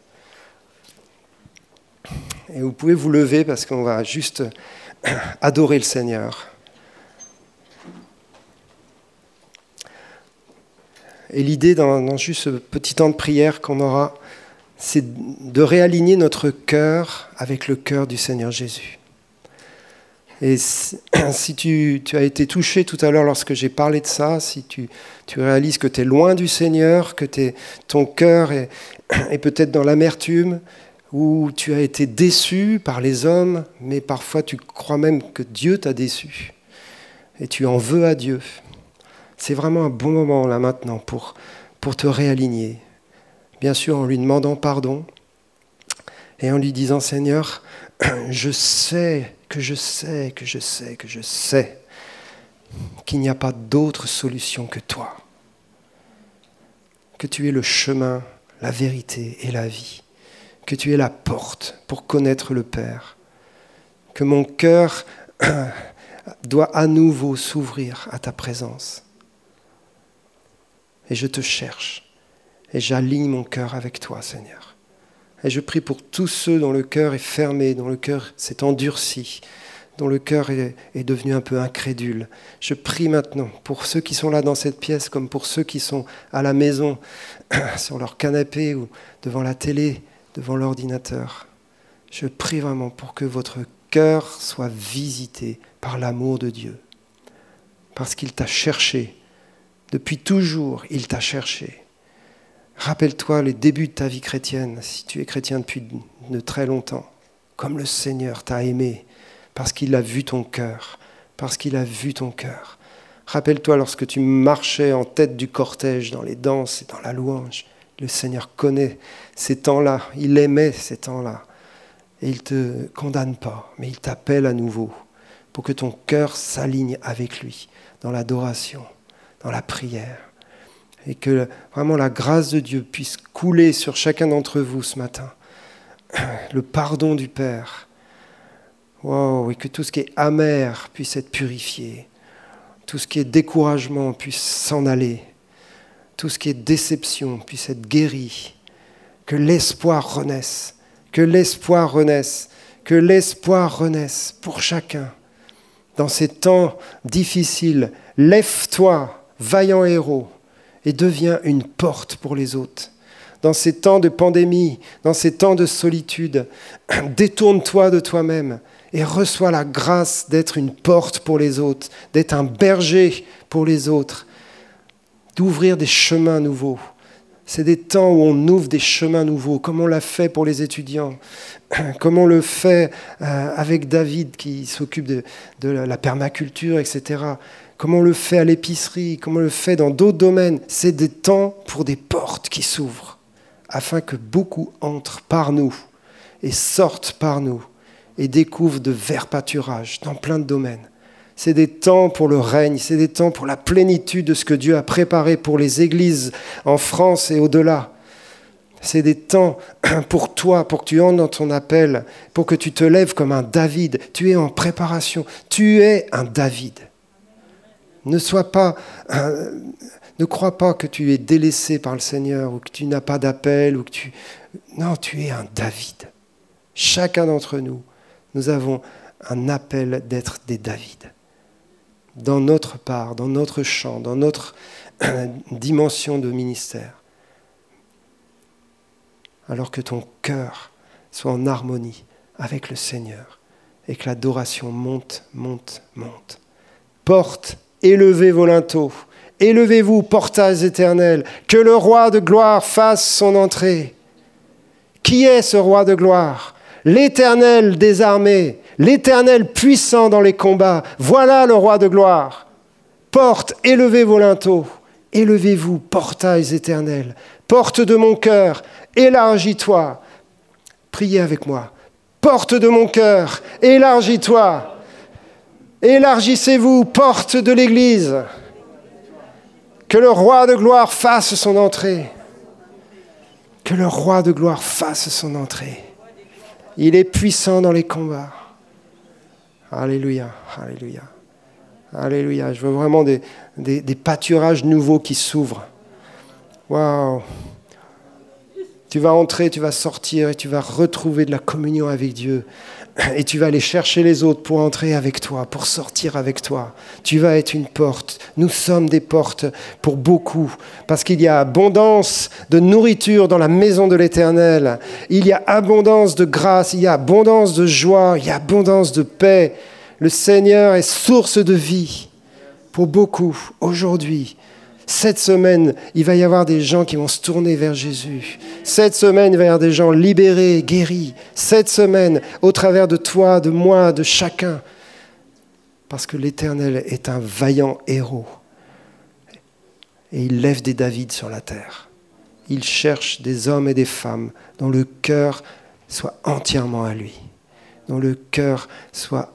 Et vous pouvez vous lever parce qu'on va juste [CLEARS THROAT] adorer le Seigneur. Et l'idée dans, juste ce petit temps de prière qu'on aura, c'est de réaligner notre cœur avec le cœur du Seigneur Jésus. Et [CLEARS THROAT] si, tu, as été touché tout à l'heure lorsque j'ai parlé de ça, si tu, réalises que tu es loin du Seigneur, que ton cœur est, [CLEARS THROAT] est peut-être dans l'amertume, ou tu as été déçu par les hommes, mais parfois tu crois même que Dieu t'a déçu, et tu en veux à Dieu, c'est vraiment un bon moment là maintenant pour, pour te réaligner. Bien sûr en lui demandant pardon et en lui disant Seigneur, [CLEARS THROAT] je sais que je sais, que je sais, que je sais qu'il n'y a pas d'autre solution que toi, que tu es le chemin, la vérité et la vie, que tu es la porte pour connaître le Père, que mon cœur [CLEARS THROAT] doit à nouveau s'ouvrir à ta présence. Et je te cherche, et j'aligne mon cœur avec toi, Seigneur. Et je prie pour tous ceux dont le cœur est fermé, dont le cœur s'est endurci, dont le cœur est, devenu un peu incrédule. Je prie maintenant pour ceux qui sont là dans cette pièce, comme pour ceux qui sont à la maison, [CLEARS THROAT] sur leur canapé ou devant la télé, devant l'ordinateur. Je prie vraiment pour que votre cœur soit visité par l'amour de Dieu, parce qu'il t'a cherché. Depuis toujours, il t'a cherché. Rappelle-toi les débuts de ta vie chrétienne, si tu es chrétien depuis de très longtemps, comme le Seigneur t'a aimé, parce qu'il a vu ton cœur, parce qu'il a vu ton cœur. Rappelle-toi lorsque tu marchais en tête du cortège dans les danses et dans la louange. Le Seigneur connaît ces temps-là, il aimait ces temps-là. Et il ne te condamne pas, mais il t'appelle à nouveau pour que ton cœur s'aligne avec lui dans l'adoration, dans la prière et que vraiment la grâce de Dieu puisse couler sur chacun d'entre vous ce matin. Le pardon du Père. Wow, et que tout ce qui est amer puisse être purifié. Tout ce qui est découragement puisse s'en aller. Tout ce qui est déception puisse être guéri. Que l'espoir renaisse. Que l'espoir renaisse. Que l'espoir renaisse pour chacun. Dans ces temps difficiles, lève-toi, vaillant héros et deviens une porte pour les autres. Dans ces temps de pandémie, dans ces temps de solitude, [CLEARS THROAT] détourne-toi de toi-même et reçois la grâce d'être une porte pour les autres, d'être un berger pour les autres, d'ouvrir des chemins nouveaux. C'est des temps où on ouvre des chemins nouveaux, comme on l'a fait pour les étudiants, [CLEARS THROAT] comme on le fait euh, avec David qui s'occupe de, de la permaculture, etc comme on le fait à l'épicerie, comme on le fait dans d'autres domaines. C'est des temps pour des portes qui s'ouvrent, afin que beaucoup entrent par nous et sortent par nous et découvrent de verts pâturages dans plein de domaines. C'est des temps pour le règne, c'est des temps pour la plénitude de ce que Dieu a préparé pour les églises en France et au-delà. C'est des temps [CLEARS THROAT] pour toi, pour que tu entres dans ton appel, pour que tu te lèves comme un David. Tu es en préparation. Tu es un David. Ne sois pas, euh, ne crois pas que tu es délaissé par le Seigneur ou que tu n'as pas d'appel ou que tu. Non, tu es un David. Chacun d'entre nous, nous avons un appel d'être des David. Dans notre part, dans notre champ, dans notre dimension de ministère. Alors que ton cœur soit en harmonie avec le Seigneur et que l'adoration monte, monte, monte. Porte élevez vos linteaux, élevez-vous, portails éternels, que le roi de gloire fasse son entrée. Qui est ce roi de gloire? L'éternel des armées, l'éternel puissant dans les combats. Voilà le roi de gloire. Porte, élevez vos linteaux, Élevez-vous, portails éternels, porte de mon cœur, élargis-toi. Priez avec moi. Porte de mon cœur, élargis-toi. Élargissez-vous, porte de l'Église. Que le roi de gloire fasse son entrée. Que le roi de gloire fasse son entrée. Il est puissant dans les combats. Alléluia, alléluia. Alléluia. Je veux vraiment des, pâturages nouveaux qui s'ouvrent. Waouh. Tu vas entrer, tu vas sortir et tu vas retrouver de la communion avec Dieu. [CLEARS THROAT] Et tu vas aller chercher les autres pour entrer avec toi, pour sortir avec toi. Tu vas être une porte. Nous sommes des portes pour beaucoup, parce qu'il y a abondance de nourriture dans la maison de l'Éternel. Il y a abondance de grâce, il y a abondance de joie, il y a abondance de paix. Le Seigneur est source de vie pour beaucoup aujourd'hui. Cette semaine, il va y avoir des gens qui vont se tourner vers Jésus. Cette semaine, il va y avoir des gens libérés, guéris. Cette semaine, au travers de toi, de moi, de chacun. Parce que l'Éternel est un vaillant héros. Et il lève des David sur la terre. Il cherche des hommes et des femmes dont le cœur soit entièrement à lui. Dont le cœur soit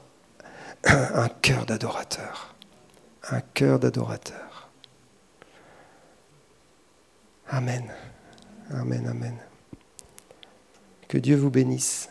un cœur d'adorateur. Un cœur d'adorateur. Amen. Amen, amen. Que Dieu vous bénisse.